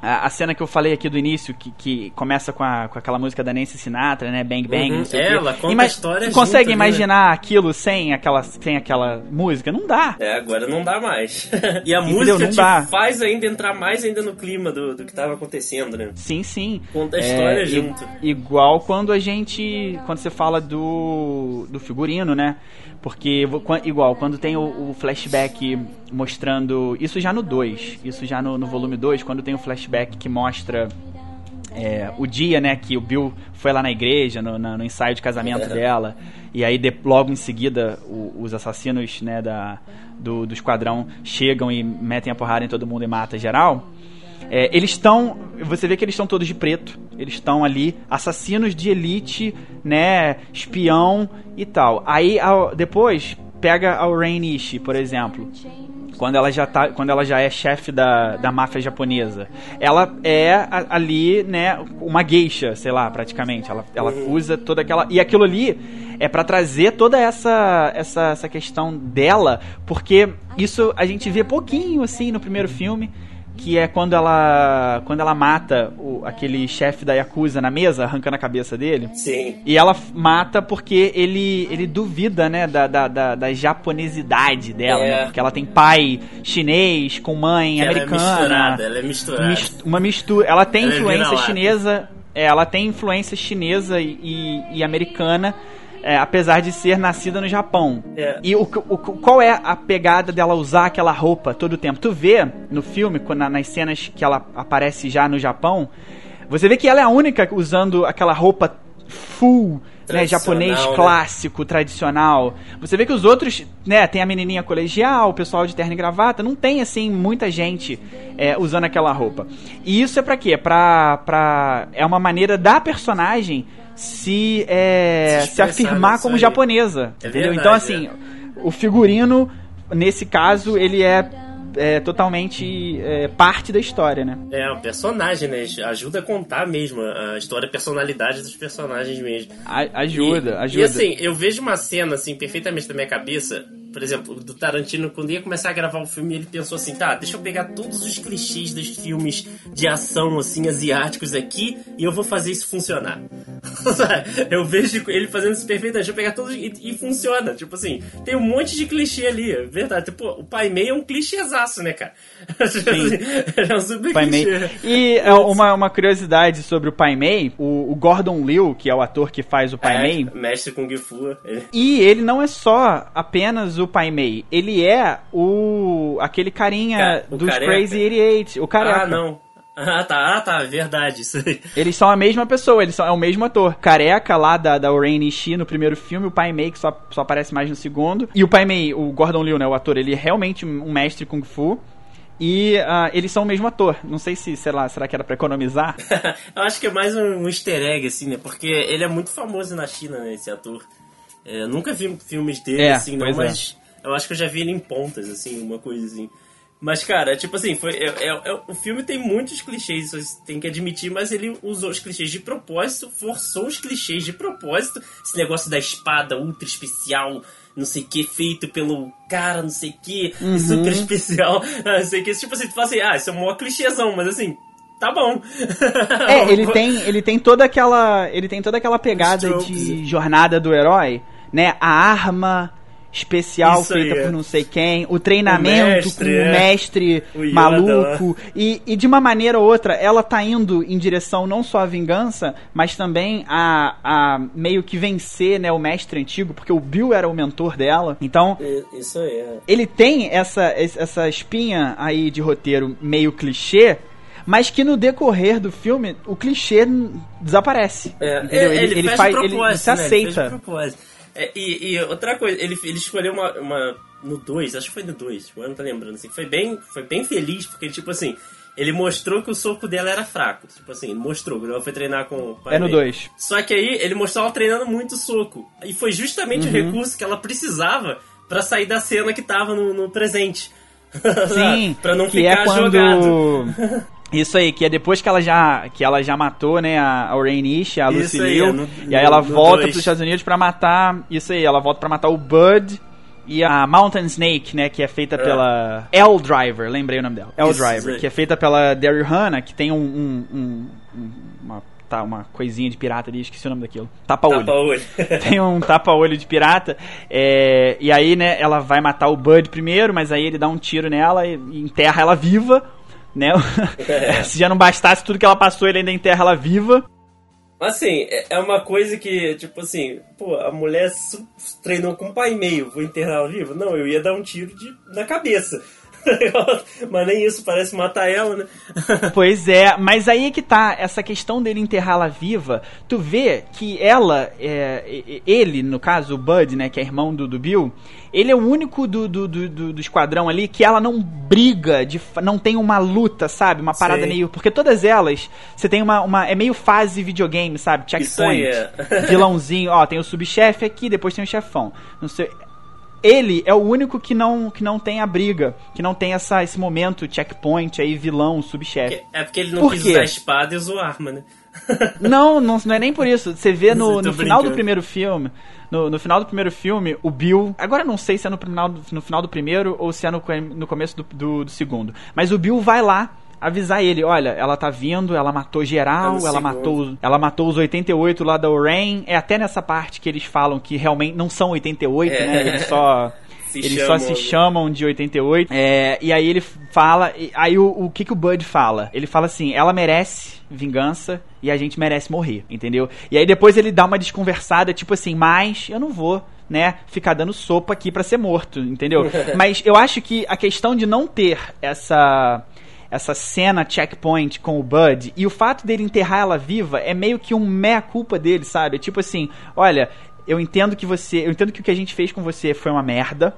a, a, cena que eu falei aqui do início, que, que começa com, a, com aquela música da Nancy Sinatra, né? Bang Bang, uhum. não sei Ela o quê. conta Ima a história Consegue junto, imaginar né? aquilo sem aquela, sem aquela música? Não dá. É, agora não dá mais. (laughs) e a Entendeu? música te dá. faz ainda entrar mais ainda no clima do, do que estava acontecendo, né? Sim, sim. Conta a história é, junto. Igual quando a gente... Quando você fala do, do figurino, né? Porque, igual, quando tem o, o flashback mostrando. Isso já no 2, isso já no, no volume 2, quando tem o flashback que mostra é, o dia, né, que o Bill foi lá na igreja, no, no ensaio de casamento dela, e aí de, logo em seguida o, os assassinos, né, da, do, do esquadrão chegam e metem a porrada em todo mundo e mata geral. É, eles estão. Você vê que eles estão todos de preto. Eles estão ali, assassinos de elite, né? Espião e tal. Aí depois pega a Rain Ishii, por exemplo. Quando ela já tá, quando ela já é chefe da, da máfia japonesa. Ela é a, ali, né, uma geisha, sei lá, praticamente. Ela, ela usa toda aquela e aquilo ali é para trazer toda essa, essa essa questão dela, porque isso a gente vê pouquinho assim no primeiro filme que é quando ela quando ela mata o, aquele chefe da Yakuza na mesa, arrancando a cabeça dele. Sim. E ela mata porque ele, ele duvida, né, da, da, da, da japonesidade dela, É. né? Porque ela tem pai chinês com mãe Ela é americana. misturada, ela é misturada. Mis- uma mistura. Ela tem Ela é influência vira-lata. chinesa. É, ela tem influência chinesa e, e- e americana. É, apesar de ser nascida no Japão. É. E o, o- qual é a pegada dela usar aquela roupa todo o tempo? Tu vê no filme, na- nas cenas que ela aparece já no Japão, você vê que ela é a única usando aquela roupa full, né, japonês né? clássico, tradicional. Você vê que os outros, né, tem a menininha colegial, o pessoal de terno e gravata, não tem, assim, muita gente é, usando aquela roupa. E isso é pra quê? Pra, pra... É uma maneira da personagem se, é, Se se, afirmar como aí. japonesa. É entendeu? verdade, Então, assim, o figurino, nesse caso, ele é, é totalmente é, parte da história, né? É, o personagem, né? Ajuda a contar mesmo a história, a personalidade dos personagens mesmo. A- ajuda, e, ajuda. E assim, eu vejo uma cena, assim, perfeitamente na minha cabeça. Por exemplo, do Tarantino, quando ia começar a gravar o filme, ele pensou assim: tá, deixa eu pegar todos os clichês dos filmes de ação, assim, asiáticos aqui e eu vou fazer isso funcionar. (laughs) eu vejo ele fazendo isso perfeitamente. Deixa eu pegar todos e, e funciona. Tipo assim, tem um monte de clichê ali, é verdade. Tipo, o Pai Mei é um clichêzaço, né, cara? (laughs) Ele é um super Pai clichê. E é, uma, uma curiosidade sobre o Pai Mei, o, o Gordon Liu, que é o ator que faz o Pai É, Mei, Mestre Kung Fu. Ele... e ele não é só apenas o Pai Mei, ele é o aquele carinha Ca- o dos careca. Crazy 88, o careca. Ah, não. Ah, tá, ah, tá, verdade, isso aí. Eles são a mesma pessoa, eles são é o mesmo ator. Careca lá da, da Oren Ishii no primeiro filme, o Pai Mei que só, só aparece mais no segundo. E o Pai Mei, o Gordon Liu, né, o ator, ele é realmente um mestre Kung Fu. E ah, eles são o mesmo ator. Não sei se, sei lá, será que era pra economizar? (laughs) Eu acho que é mais um, um easter egg, assim, né? Porque ele é muito famoso na China, né, esse ator. É, eu nunca vi filmes dele, É, assim, não, é. mas eu acho que eu já vi ele em pontas, assim, uma coisa assim. Mas, cara, tipo assim, foi, é- é- é- o filme tem muitos clichês, você tem que admitir, mas ele usou os clichês de propósito, forçou os clichês de propósito. Esse negócio da espada ultra especial, não sei o que, feito pelo cara, não sei o que, Uhum. super especial, (laughs) não sei o que. Tipo assim, tu fala assim, ah, isso é um maior clichêzão, mas assim, tá bom. É, (laughs) ele tem, ele tem toda aquela, ele tem toda aquela pegada de jornada do herói, né? A arma especial Isso feita é. por não sei quem, o treinamento O mestre, com o é. mestre O Yoda maluco e, e de uma maneira ou outra ela tá indo em direção não só à vingança, mas também a, a meio que vencer, né, o mestre antigo, porque o Bill era o mentor dela. Então, Isso aí, é. ele tem essa, essa espinha aí de roteiro meio clichê, mas que no decorrer do filme o clichê desaparece. É, é, Ele, ele faz faz, ele, propósito, se né? Ele aceita. propósito. É, e, e outra coisa, ele, ele escolheu uma, uma- No 2, acho que foi no 2, o ano tá lembrando, assim, foi bem, foi bem feliz, porque, tipo assim, ele mostrou que o soco dela era fraco. Tipo assim, mostrou, ela foi treinar com o pai É no dele. 2. Só que aí ele mostrou ela treinando muito soco. E foi justamente Uhum. o recurso que ela precisava pra sair da cena que tava no, no presente. (laughs) Sim, pra não que ficar é quando jogado. (laughs) Isso aí, que é depois que ela já que ela já matou, né, a Aureen Nish, a Lucy Liu, é no- e aí ela no volta dois. pros Estados Unidos pra matar, isso aí, ela volta pra matar o Bud e a Mountain Snake, né, que é feita pela L Driver, lembrei o nome dela. L Driver, que é feita pela Daryl Hannah, que tem um, um- um- um- uma tá uma coisinha de pirata ali, esqueci o nome daquilo. Tapa-olho. Tapa-olho. (laughs) tem um tapa-olho de pirata. é, e aí, né, ela vai matar o Bud primeiro, mas aí ele dá um tiro nela e enterra ela viva. Né? É. (laughs) Se já não bastasse tudo que ela passou, ele ainda enterra ela viva. Assim, é é uma coisa que, tipo assim, pô, a mulher treinou com um pai e meio, vou enterrar ela viva? Não, eu ia dar um tiro de, na cabeça. Mas nem isso, parece matar ela, né? (laughs) Pois é, mas aí é que tá, essa questão dele enterrá-la viva, tu vê que ela, é, ele, no caso, o Bud, né, que é irmão do, do Bill, ele é o único do, do, do, do- esquadrão ali que ela não briga, de, não tem uma luta, sabe? Uma parada Sim. meio. Porque todas elas, você tem uma, uma. É meio fase videogame, sabe? Isso aí, Checkpoint. é. (laughs) Vilãozinho, ó, tem o subchefe aqui, depois tem o chefão. Não sei. Ele é o único que não, que não tem a briga, que não tem essa, esse momento checkpoint aí, vilão, subchefe. É porque ele não Por quis quê? usar a espada e usou arma, né? (laughs) Não, não, não é nem por isso. Você vê no, no final do primeiro filme. No, no final do primeiro filme, o Bill. Agora eu não sei se é no final, do- no final do primeiro ou se é no, no começo do, do, do segundo. Mas o Bill vai lá avisar ele, olha, ela tá vindo, ela matou geral, É ela segundo. matou, ela matou os 88 lá da Orain. É até nessa parte que eles falam que realmente não são 88, É. né? Eles só (laughs) Se eles só se chamam, né? chamam de 88. É, e aí ele fala. e- Aí o, o que, que o Bud fala? Ele fala assim: ela merece vingança e a gente merece morrer, entendeu? E aí depois ele dá uma desconversada, tipo assim, mas eu não vou. Né, ficar dando sopa aqui pra ser morto, entendeu? (laughs) Mas eu acho que a questão de não ter essa essa cena checkpoint com o Bud e o fato dele enterrar ela viva é meio que um meia culpa dele, sabe? Tipo assim, olha, eu entendo que você, eu entendo que o que a gente fez com você foi uma merda.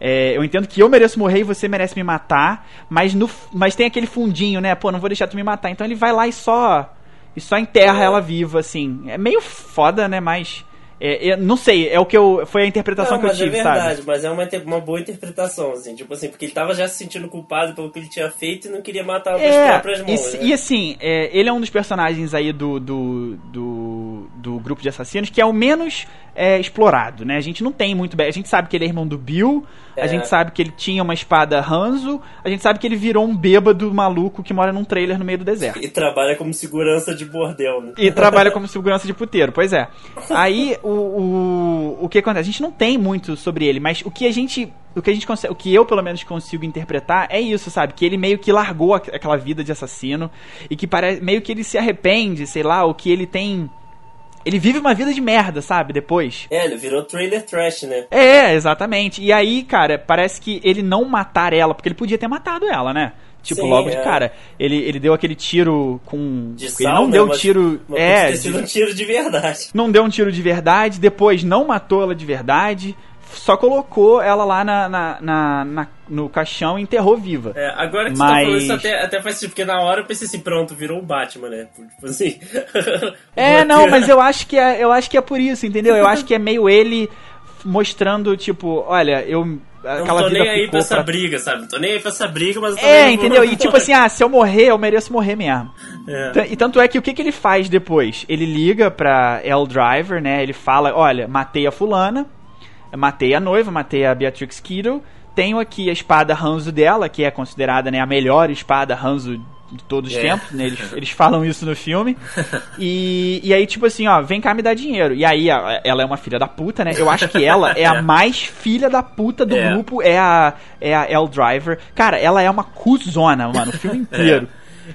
É, eu entendo que eu mereço morrer e você merece me matar, mas no, mas tem aquele fundinho, né? Pô, não vou deixar tu me matar. Então ele vai lá e só e só enterra ela viva, assim. É meio foda, né? Mas é, é, não sei, é o que eu foi a interpretação Não, que eu é tive, verdade, sabe? mas é uma, uma boa interpretação, assim, tipo assim, porque ele tava já se sentindo culpado pelo que ele tinha feito e não queria matar com as É, próprias e, mãos. se- né? e assim, é, ele é um dos personagens aí do, do, do, do grupo de assassinos que é o menos é, explorado, né? A gente não tem muito bem. A gente sabe que ele é irmão do Bill, a É. gente sabe que ele tinha uma espada Hanzo, a gente sabe que ele virou um bêbado maluco que mora num trailer no meio do deserto. E trabalha como segurança de bordel, né? E trabalha como segurança de puteiro, pois é. Aí o, (laughs) o, o que acontece? A gente não tem muito sobre ele, mas o que a gente. O que a gente consegue. O que eu, pelo menos, consigo interpretar é isso, sabe? Que ele meio que largou aqu- aquela vida de assassino e que parece. meio que ele se arrepende, sei lá, o que ele tem. Ele vive uma vida de merda, sabe? Depois. É, ele virou trailer trash, né? É, exatamente. E aí, cara, parece que ele não matar ela, porque ele podia ter matado ela, né? Tipo, Sim, logo de é. cara. Ele, ele deu aquele tiro com. De ele não né? deu Mas- tiro. mas é, de- um tiro de verdade. não deu um tiro de verdade, depois não matou ela de verdade, só colocou ela lá na, na- na- na- no caixão e enterrou viva. É, agora que você Mas- tá falando isso até, até faz sentido, porque na hora eu pensei assim, pronto, virou o Batman, né? Tipo assim. (laughs) É, não, mas eu acho que é, eu acho que é por isso, entendeu? Eu acho que é meio ele mostrando, tipo, olha, eu. Não Aquela tô nem aí pra essa pra- briga, sabe? Não tô nem aí pra essa briga, mas É, vou- entendeu? E tipo assim, ah, se eu morrer, eu mereço morrer mesmo. É. E tanto é que o que, que ele faz depois? Ele liga pra El Driver, né? Ele fala: Olha, matei a fulana, matei a noiva, matei a Beatrix Kiddo, tenho aqui a espada Hanzo dela, que é considerada né, a melhor espada Hanzo de todos os É. tempos, né? Eles, (laughs) eles falam isso no filme. E, e aí, tipo assim, ó, vem cá me dar dinheiro. E aí, a- ela é uma filha da puta, né? Eu acho que ela é a (laughs) mais filha da puta do É. grupo, é a, é a El Driver. Cara, ela é uma cuzona, mano, o filme (laughs) inteiro.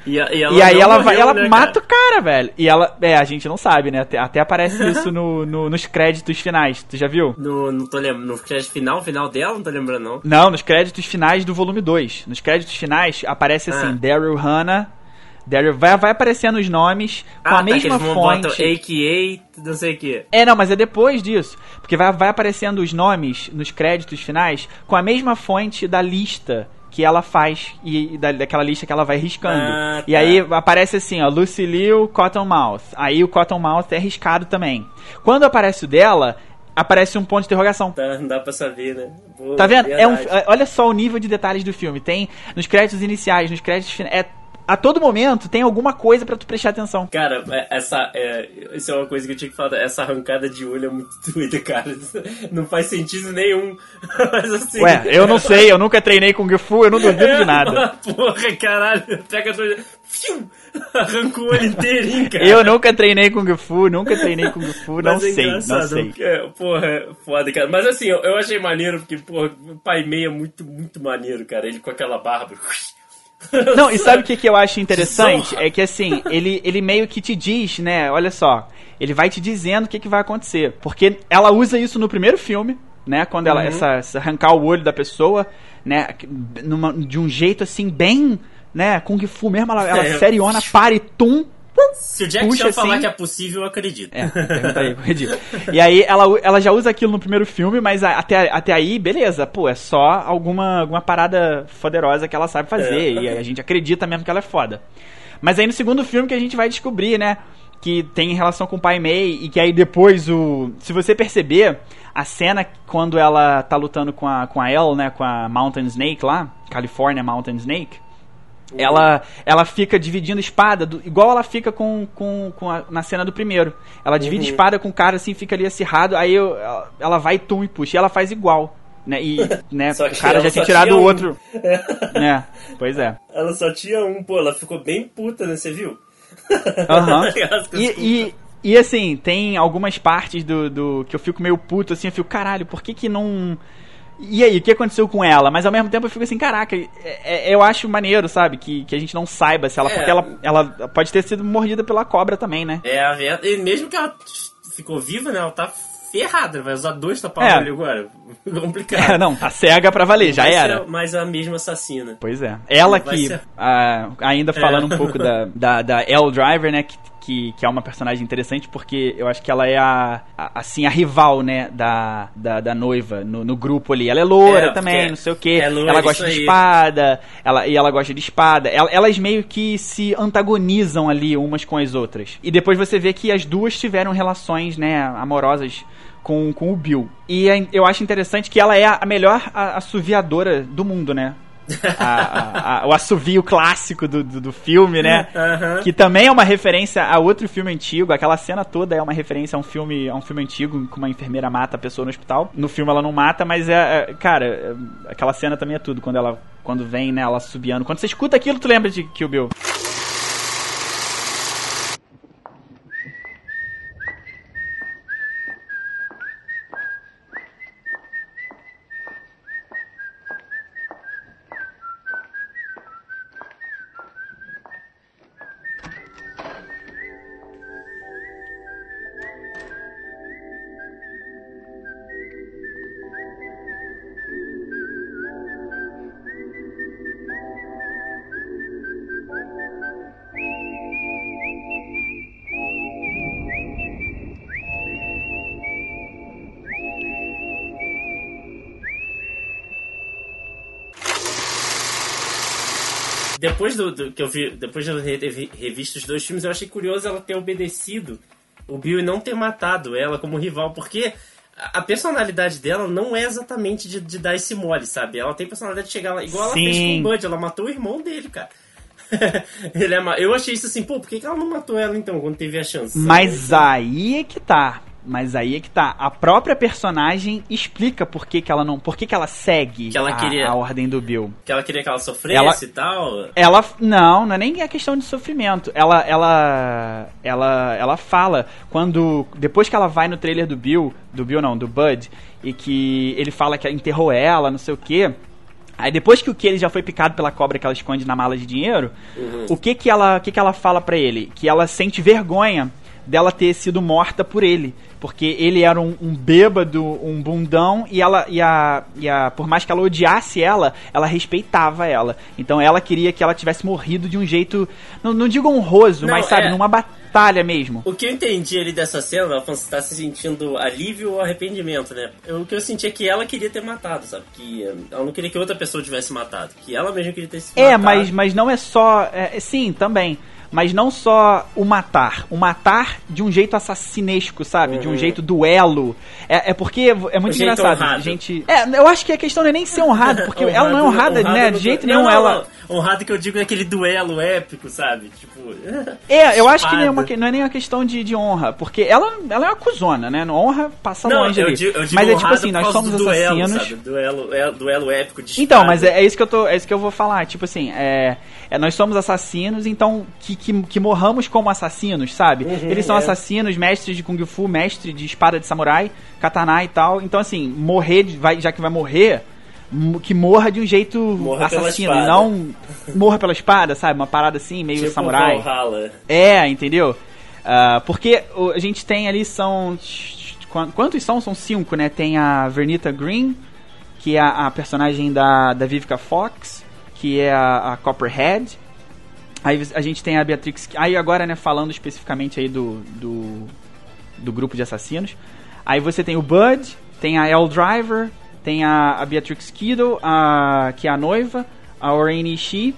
E, a- e ela E aí ela morreu, vai, ela né, mata cara? o cara, velho. E ela, é, a gente não sabe, né? Até, até aparece (laughs) isso no, no- nos créditos finais. Tu já viu? No, não tô lembrando. No crédito final, final dela, não tô lembrando, não. Não, nos créditos finais do volume 2. Nos créditos finais aparece assim, Ah. Daryl Hannah. Daryl vai, vai aparecendo os nomes com ah, a mesma tá, botam fonte. AKA, não sei o que. É, não, mas é depois disso. Porque vai, vai aparecendo os nomes nos créditos finais com a mesma fonte da lista que ela faz e, e da, daquela lista que ela vai riscando. Ah, E tá. aí aparece assim, ó, Lucy Liu, Cottonmouth. Aí o Cottonmouth é riscado também. Quando aparece o dela, aparece um ponto de interrogação. Tá, não dá pra saber, né? Pô, Tá vendo? É um, verdade. olha só o nível de detalhes do filme. Tem nos créditos iniciais, nos créditos finais. É, a todo momento tem alguma coisa pra tu prestar atenção. Cara, é- essa é, isso é uma coisa que eu tinha que falar. Essa arrancada de olho é muito (laughs) doida, cara. Não faz sentido nenhum. (laughs) Mas assim. Ué, eu não sei, eu nunca treinei Kung Fu, eu não duvido de nada. (laughs) Porra, caralho. Pega dois. Fiu! Arranca o olho inteirinho, cara. Eu nunca treinei Kung Fu, nunca treinei Kung Fu, não é sei, não sei. É, porra, é foda, cara. Mas assim, eu, eu achei maneiro, porque, porra, o Pai Mei é muito, muito maneiro, cara. Ele com aquela barba. (laughs) Não, e sabe o que, que eu acho interessante? É que assim, ele, ele meio que te diz, né? Olha só, ele vai te dizendo o que, que vai acontecer. Porque ela usa isso no primeiro filme, né? Quando ela. Essa, essa arrancar o olho da pessoa, né? numa- de um jeito assim, bem. Né, Kung Fu mesmo, ela, ela É. seriona, para e tum. Se o Jack Puxa Chan falar assim. que é possível, eu acredito. É, pergunta aí, corrigido. (laughs) E aí ela, ela já usa aquilo no primeiro filme, mas a- até, até aí, beleza, pô, é só alguma, alguma parada poderosa que ela sabe fazer. É. E a gente acredita mesmo que ela é foda. Mas aí no segundo filme que a gente vai descobrir, né? que tem relação com o Pai Mei e que aí depois o. Se você perceber, a cena quando ela tá lutando com a, com a Elle, né? Com a Mountain Snake lá, California Mountain Snake. Ela, ela fica dividindo espada, do- igual ela fica com, com, com a- na cena do primeiro. Ela divide espada com o cara assim, fica ali acirrado, aí eu- ela, ela vai e tum e puxa. E ela faz igual. Né? E (laughs) né, o cara já tinha tirado o um. outro. (laughs) né? Pois é. Ela só tinha um, pô, ela ficou bem puta, né? Você viu? Aham. (laughs) Ficou E, e, e, assim, tem algumas partes do, do que eu fico meio puto, assim, eu fico, caralho, por que que não. E aí, o que aconteceu com ela? Mas ao mesmo tempo eu fico assim, caraca, é- é- eu acho maneiro, sabe? Que, que a gente não saiba se ela. É. Porque ela, ela pode ter sido mordida pela cobra também, né? É. E mesmo que ela ficou viva, né? Ela tá ferrada. Vai usar dois É. tapa-olho agora. (laughs) Complicado. É, não, tá cega pra valer, já Vai era. ser mais a mesma assassina. Pois é. Ela Vai que, ser- ah, ainda falando É. um pouco da, da, da Elle Driver, né, que, que, que é uma personagem interessante porque eu acho que ela é a, a- assim, a rival, né, da, da, da noiva no, no grupo ali. Ela é loura É, também, não sei o que. é ela gosta de espada, ela, e ela gosta de espada. El- Elas meio que se antagonizam ali umas com as outras. E depois você vê que as duas tiveram relações, né, amorosas com, com o Bill. E é- eu acho interessante que ela é a melhor assoviadora do mundo, né? A- a- o assovio clássico do, do, do filme, né? Aham. Que também é uma referência a outro filme antigo. Aquela cena toda é uma referência a um filme, a um filme antigo, que uma enfermeira mata a pessoa no hospital. No filme ela não mata, mas é, é- cara, é- aquela cena também é tudo. Quando ela quando vem, né, ela subiando. Quando você escuta aquilo, tu lembra de Kill Bill. Do, do que eu vi, depois de eu ter revi- revisto os dois filmes, eu achei curioso ela ter obedecido o Bill e não ter matado ela como rival, porque a personalidade dela não é exatamente de, de dar esse mole, sabe? Ela tem personalidade de chegar lá, igual ela fez com Sim. o Bud, ela matou o irmão dele, cara. (laughs) Ele é ma- eu achei isso assim, pô, por que, que ela não matou ela então, quando teve a chance? Mas aí é que tá. Mas aí é que tá. A própria personagem explica por que, que ela não. Por que, que ela segue Que ela a, queria- a ordem do Bill. Que ela queria que ela sofresse Ela- e tal. Ela. Não, não é nem a questão de sofrimento. Ela. Ela. Ela. Ela fala quando. Depois que ela vai no trailer do Bill. Do Bill não, do Bud. E que ele fala que enterrou ela, não sei o quê. Aí depois que o ele já foi picado pela cobra que ela esconde na mala de dinheiro, o que que ela, o que que ela fala pra ele? Que ela sente vergonha dela ter sido morta por ele, porque ele era um, um bêbado, um bundão e ela e a, e a por mais que ela odiasse ela, ela respeitava ela. Então ela queria que ela tivesse morrido de um jeito, não, não digo honroso, Não, mas sabe, é- numa batalha mesmo. O que eu entendi ali dessa cena, Alfonso, você tá se sentindo alívio ou arrependimento, né? Eu- o que eu senti é que ela queria ter matado, sabe? Que eh, ela não queria que outra pessoa tivesse matado. Que ela mesma queria ter se É, matado. mas, mas não é só. é, sim, também. Mas não só o matar. O matar de um jeito assassinesco, sabe? De um jeito duelo. É, é porque é muito jeito engraçado. honrado. Gente. É, eu acho que a questão não é nem ser honrado, porque (laughs) ela não é honrada, né? De jeito não, nenhum. não, ela. Honrado que eu digo é aquele duelo épico, sabe? Tipo. (laughs) É, eu acho que não é, uma, não é nem uma questão de, de honra, porque ela, ela é uma cuzona, né? Não honra passa Não, longe eu ali. digo, eu digo mas é tipo honrado assim, nós somos duelo, assassinos. sabe? Duelo, é, duelo épico de Então, espada. mas é, é isso que eu tô, é isso que eu vou falar. Tipo assim, é, é, nós somos assassinos, então que, que, que morramos como assassinos, sabe? Eles são é. assassinos, mestres de kung fu, mestre de espada de samurai, katana e tal. Então assim, morrer, vai, já que vai morrer, que morra de um jeito Morra assassino, e não (laughs) morra pela espada, sabe? Uma parada assim, meio tipo samurai. Valhalla. É, entendeu? Ah, porque a gente tem ali são. quan- Quantos são? São cinco, né? Tem a Vernita Green, que é a, a personagem da, da Vivica Fox, que é a, a Copperhead. Aí a gente tem a Beatrix. Aí agora, né, falando especificamente aí do, do, do grupo de assassinos. Aí você tem o Bud, tem a Elle Driver, tem a, a Beatrix Kiddo, a, que é a noiva, a Orane Ishii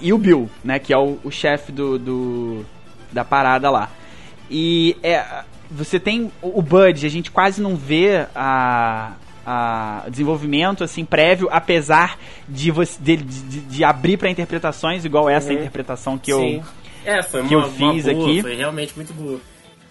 e o Bill, né, que é o, o chefe do, do- da parada lá. E é, você tem o Bud, a gente quase não vê a, a desenvolvimento assim prévio, apesar de você de, de, de abrir para interpretações igual essa Uhum. interpretação que Sim. eu É, foi que uma, eu fiz boa, aqui. Foi realmente muito boa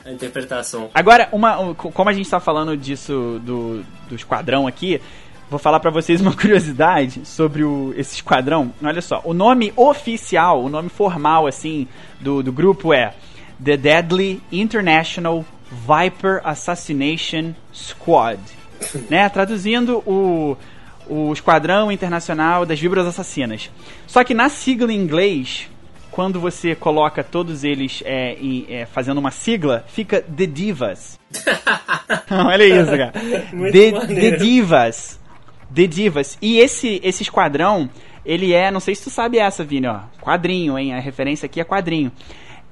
a interpretação. Agora, uma, um, co- como a gente tá falando disso do, do esquadrão aqui, vou falar pra vocês uma (laughs) curiosidade sobre o, esse esquadrão. Olha só, o nome oficial, o nome formal assim do, do grupo é The Deadly International Viper Assassination Squad, (coughs) né? Traduzindo o o Esquadrão Internacional das Vibras Assassinas. Só que na sigla em inglês, quando você coloca todos eles é, em- é, fazendo uma sigla, fica The Divas. (laughs) Olha isso, cara. The. The Divas. The Divas. E esse, esse esquadrão, ele é, não sei se tu sabe essa, Vini, ó. Quadrinho, hein? A referência aqui é quadrinho.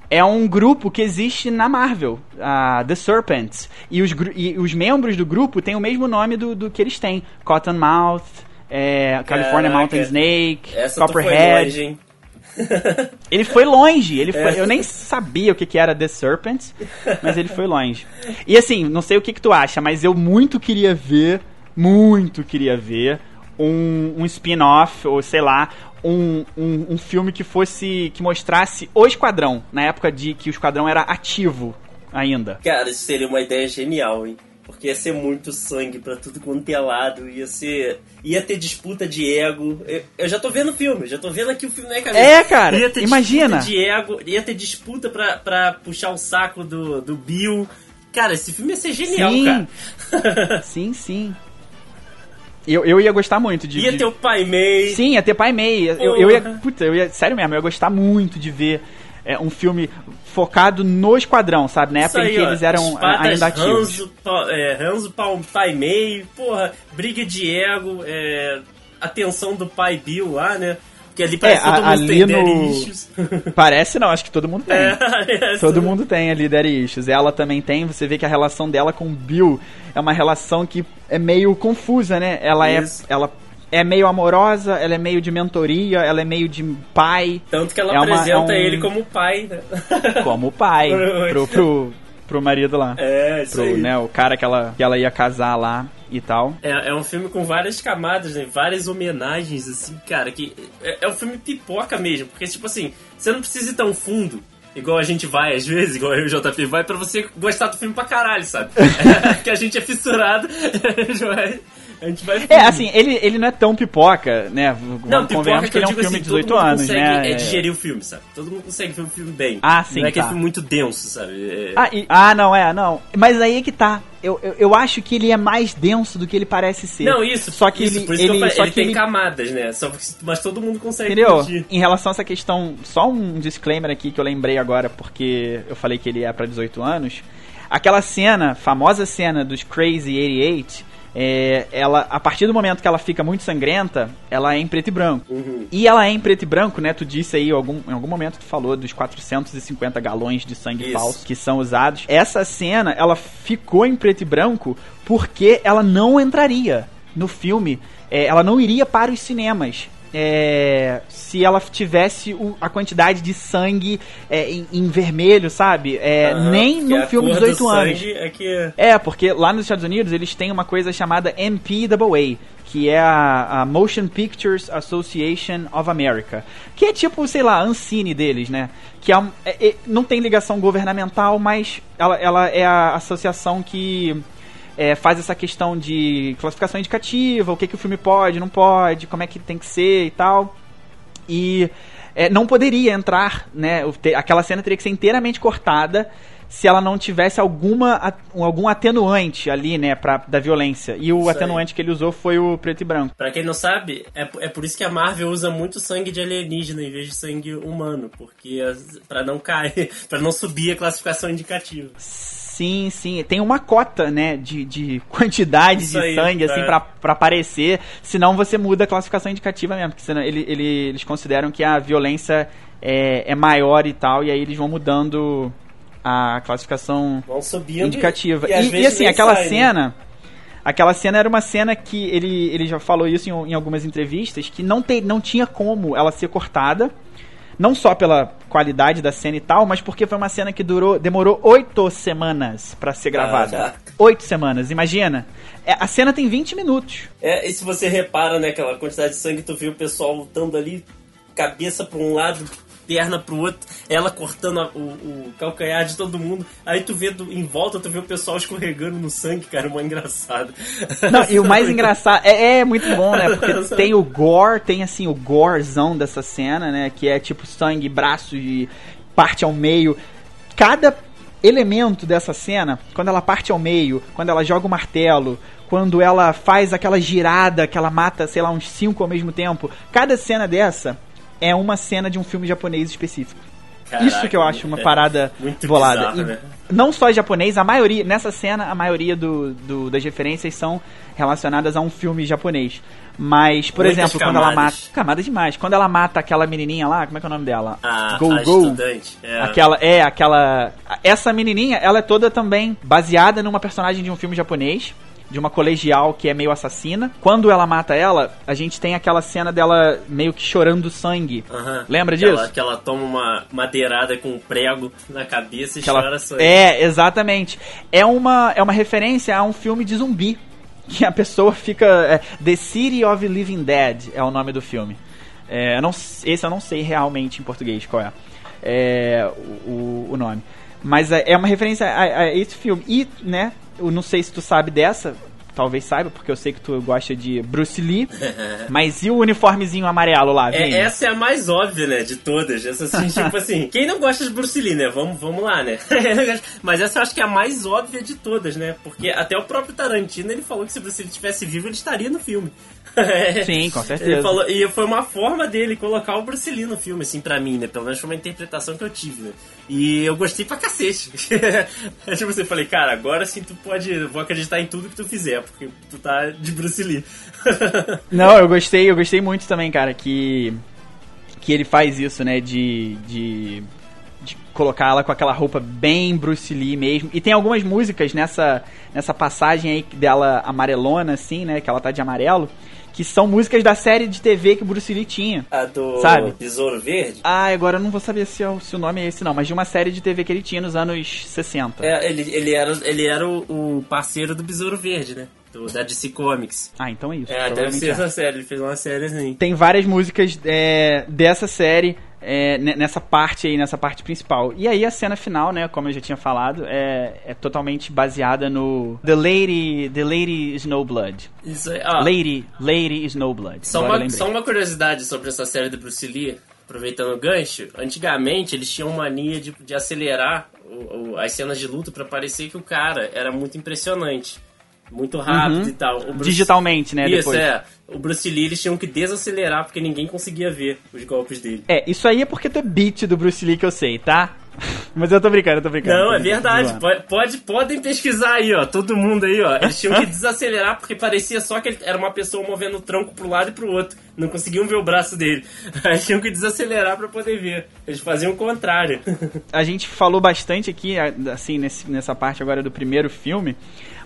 É um grupo que existe na Marvel, a The Serpents. E os, e os membros do grupo têm o mesmo nome do, do que eles têm: Cottonmouth, é, California Caraca. Mountain Snake, Essa Copperhead. (laughs) (laughs) Ele foi longe, ele foi, É. eu nem sabia o que, que era The Serpent, mas ele foi longe. E assim, não sei o que, que tu acha, mas eu muito queria ver, muito queria ver um, um spin-off, ou sei lá, um, um, um filme que fosse. que mostrasse o esquadrão, na época de que o esquadrão era ativo ainda. Cara, isso seria uma ideia genial, hein? Porque ia ser muito sangue pra tudo quanto é lado, ia ser. ia ter disputa de ego. Eu, eu já tô vendo o filme, já tô vendo aqui o filme na cabeça. É, cara, ia ter imagina. disputa de ego, ia ter disputa pra, pra puxar o saco do, do Bill. Cara, esse filme ia ser genial, Sim. cara. Sim, sim. Eu, eu ia gostar muito de. Ia de- ter o Pai Mei. Sim, ia ter Pai Mei. Eu, eu ia. Puta, eu ia. Sério mesmo, eu ia gostar muito de ver é, um filme focado no esquadrão, sabe? Na época Isso em aí, que ó, eles eram espadas, ainda ativos. Hanzo, pa, é, Hanzo pa, Pai Mei, porra, briga de ego, é, a tensão do pai Bill lá, né? Porque ali parece que É, a- todo mundo ali tem no- issues. (laughs) Parece não, acho que todo mundo tem. É, Todo mundo tem ali Daddy Issues. Ela também tem, você vê que a relação dela com o Bill é uma relação que é meio confusa, né? Ela Isso. é. Ela é meio amorosa, ela é meio de mentoria, ela é meio de pai, Tanto que ela É uma- apresenta é um- ele como pai, né? (laughs) como pai, pro, pro, pro marido lá. É, isso pro, aí. né, o cara que ela, que ela ia casar lá e tal. É, é um filme com várias camadas, né? Várias homenagens, assim, cara, que é, é um filme pipoca mesmo, porque, tipo assim, você não precisa ir tão fundo, igual a gente vai, às vezes, igual eu e o JP vai, pra você gostar do filme pra caralho, sabe? (laughs) Que a gente é fissurado. (laughs) A gente vai É, assim, ele, ele não é tão pipoca, né? Não, convenhamos que que ele é um filme assim, de todo 18 mundo anos, consegue né? é, digerir o filme, sabe? Todo mundo consegue ver o filme bem. Ah, sim, Não é tá. filme muito denso, sabe? É- Ah, e- ah, não, é, não. Mas aí é que tá. Eu, eu, eu acho que ele é mais denso do que ele parece ser. Não, isso. Só que isso, ele, por isso que eu ele, falei, só ele que tem ele camadas, né? Só que- mas todo mundo consegue Entendeu? curtir. Em relação a essa questão, só um disclaimer aqui que eu lembrei agora, porque eu falei que ele é pra 18 anos. Aquela cena, famosa cena dos Crazy 88, é, ela, a partir do momento que ela fica muito sangrenta, ela é em preto e branco. Uhum. E ela é em preto e branco, né? Tu disse aí, algum, em algum momento tu falou dos 450 galões de sangue Isso. falso que são usados. Essa cena, ela ficou em preto e branco porque ela não entraria no filme. É, ela não iria para os cinemas. É, se ela tivesse o- a quantidade de sangue é, em, em vermelho, sabe? É, Aham, nem a filme de cor do 18 anos. É que... É, porque lá nos Estados Unidos eles têm uma coisa chamada MPAA, que é a, a Motion Pictures Association of America, que é tipo, sei lá, a Ancine deles, né? Que é, é- é- não tem ligação governamental, mas ela, ela é a associação que é, faz essa questão de classificação indicativa, o que, que o filme pode, não pode, como é que tem que ser e tal. E é, não poderia entrar, né? Aquela cena teria que ser inteiramente cortada se ela não tivesse alguma algum atenuante ali, né, pra, da violência. E o Isso aí. atenuante que ele usou foi o preto e branco. Pra quem não sabe, é, é por isso que a Marvel usa muito sangue de alienígena em vez de sangue humano, porque pra não cair, (laughs) pra não subir a classificação indicativa. Sim, sim. Tem uma cota, né, de, de (laughs) quantidade Isso de aí, sangue, assim, é. pra, pra aparecer. Senão você muda a classificação indicativa mesmo. Porque senão ele, ele- eles consideram que a violência é, é maior e tal. E aí eles vão mudando a classificação subindo. indicativa. E, E, e assim, aquela sai, né? cena. Aquela cena era uma cena que ele, ele já falou isso em, em algumas entrevistas, que não, tem, não tinha como ela ser cortada, Não só pela qualidade da cena e tal, mas porque foi uma cena que durou, demorou oito semanas para ser gravada. Caraca. Oito semanas, imagina. É, a cena tem 20 minutos. É, e se você repara, né, aquela quantidade de sangue, tu vê o pessoal lutando ali, cabeça pra um lado, perna pro outro, ela cortando a- o, o calcanhar de todo mundo. Aí tu vê do- em volta, tu vê o pessoal escorregando no sangue, cara, mó engraçado. Não, e o mais engraçado é, é muito bom, né? Porque (laughs) tem o gore, tem assim o gorezão dessa cena, né? Que é tipo sangue, braço e parte ao meio. Cada elemento dessa cena, quando ela parte ao meio, quando ela joga o martelo, quando ela faz aquela girada que ela mata, sei lá, uns cinco ao mesmo tempo, cada cena dessa é uma cena de um filme japonês específico. Isso que eu acho uma é parada muito bolada. bizarro, né? Não só japonês, a maioria, nessa cena, a maioria do, do- das referências são relacionadas a um filme japonês. Mas, por Muitas exemplo, quando ela mata. camadas. Camadas demais. Quando ela mata aquela menininha lá, como é que é o nome dela? A, Go a Go. estudante. É. Aquela, é, aquela. Essa menininha, ela é toda também baseada numa personagem de um filme japonês. De uma colegial que é meio assassina. Quando ela mata ela, a gente tem aquela cena dela meio que chorando sangue. Lembra que disso? Ela, que ela toma uma madeirada com um prego na cabeça e Que ela- chora sangue. É, exatamente. É uma, é uma referência a um filme de zumbi. (laughs) Que a pessoa fica. é, The City of Living Dead é o nome do filme. É, eu não, esse eu não sei realmente em português qual é, é o, o- o nome. Mas é é uma referência a, a esse filme. E, né, eu não sei se tu sabe dessa, talvez saiba, porque eu sei que tu gosta de Bruce Lee. (laughs) mas e o uniformezinho amarelo lá, É, essa é a mais óbvia, né, de todas. Essa, assim, (laughs) tipo assim, quem não gosta de Bruce Lee, né? Vamos, vamos lá, né? (laughs) Mas essa eu acho que é a mais óbvia de todas, né? Porque até o próprio Tarantino, ele falou que se Bruce Lee estivesse vivo, ele estaria no filme. Sim, com certeza. Falou, e foi uma forma dele colocar o Bruce Lee no filme, assim, pra mim, né? Pelo menos foi uma interpretação que eu tive, né? E eu gostei pra cacete. tipo assim, eu falei, cara, agora sim tu pode. Vou acreditar em tudo que tu fizer, porque tu tá de Bruce Lee. (laughs) Não, eu gostei, eu gostei muito também, cara, que que ele faz isso, né, de de, de colocar ela com aquela roupa bem Bruce Lee mesmo. E tem algumas músicas nessa nessa passagem aí dela amarelona assim, né, que ela tá de amarelo, que são músicas da série de TV que o Bruce Lee tinha. A do Sabe? Besouro Verde. Ah, agora eu não vou saber se, é o- se o nome é esse não, mas de uma série de TV que ele tinha nos anos 60. É, ele, ele era, ele era o, o parceiro do Besouro Verde, né? Do, da DC Comics. Ah, então é isso. É, deve ser é. essa série, ele fez uma série assim. tem várias músicas é, dessa série é, ne- nessa parte aí, nessa parte principal. E aí a cena final, né, como eu já tinha falado, é, é totalmente baseada no The Lady, The Lady Snowblood. Isso aí. Ah, Lady, Lady Snowblood. só, uma, só uma curiosidade sobre essa série do Bruce Lee, aproveitando o gancho. Antigamente eles tinham mania de, de acelerar o- o- as cenas de luta pra parecer que o cara era muito impressionante. Muito rápido Uhum. e tal. Bruce- Digitalmente, né, Isso, depois. é. O Bruce Lee eles tinham que desacelerar porque ninguém conseguia ver os golpes dele. É, isso aí é porque tu é beat do Bruce Lee que eu sei, tá? (laughs) Mas eu tô brincando, eu tô brincando. Não, tô é verdade. Pode, pode- podem pesquisar aí, ó. Todo mundo aí, ó. Eles tinham que (laughs) desacelerar porque parecia só que ele era uma pessoa movendo o tronco pro lado e pro outro. Não conseguiam ver o braço dele. (laughs) Aí tinham que desacelerar pra poder ver. Eles faziam o contrário. a gente falou bastante aqui, assim, nesse- nessa parte agora do primeiro filme,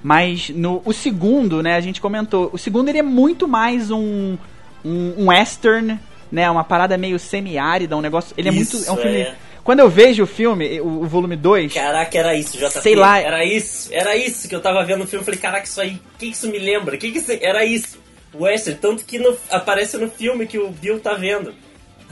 mas no o segundo, né, a gente comentou, o segundo ele é muito mais um, um, um western, né, uma parada meio semi-árida, um negócio, ele é Isso, muito, é um filme... é. Quando eu vejo o filme, o, o volume 2, Caraca, era isso, JP. Sei lá. Era isso, era isso que eu tava vendo no filme. Falei, caraca, isso aí, o que isso me lembra? Que que isso... Era isso. O Western, tanto que no- aparece no filme que o Bill tá vendo.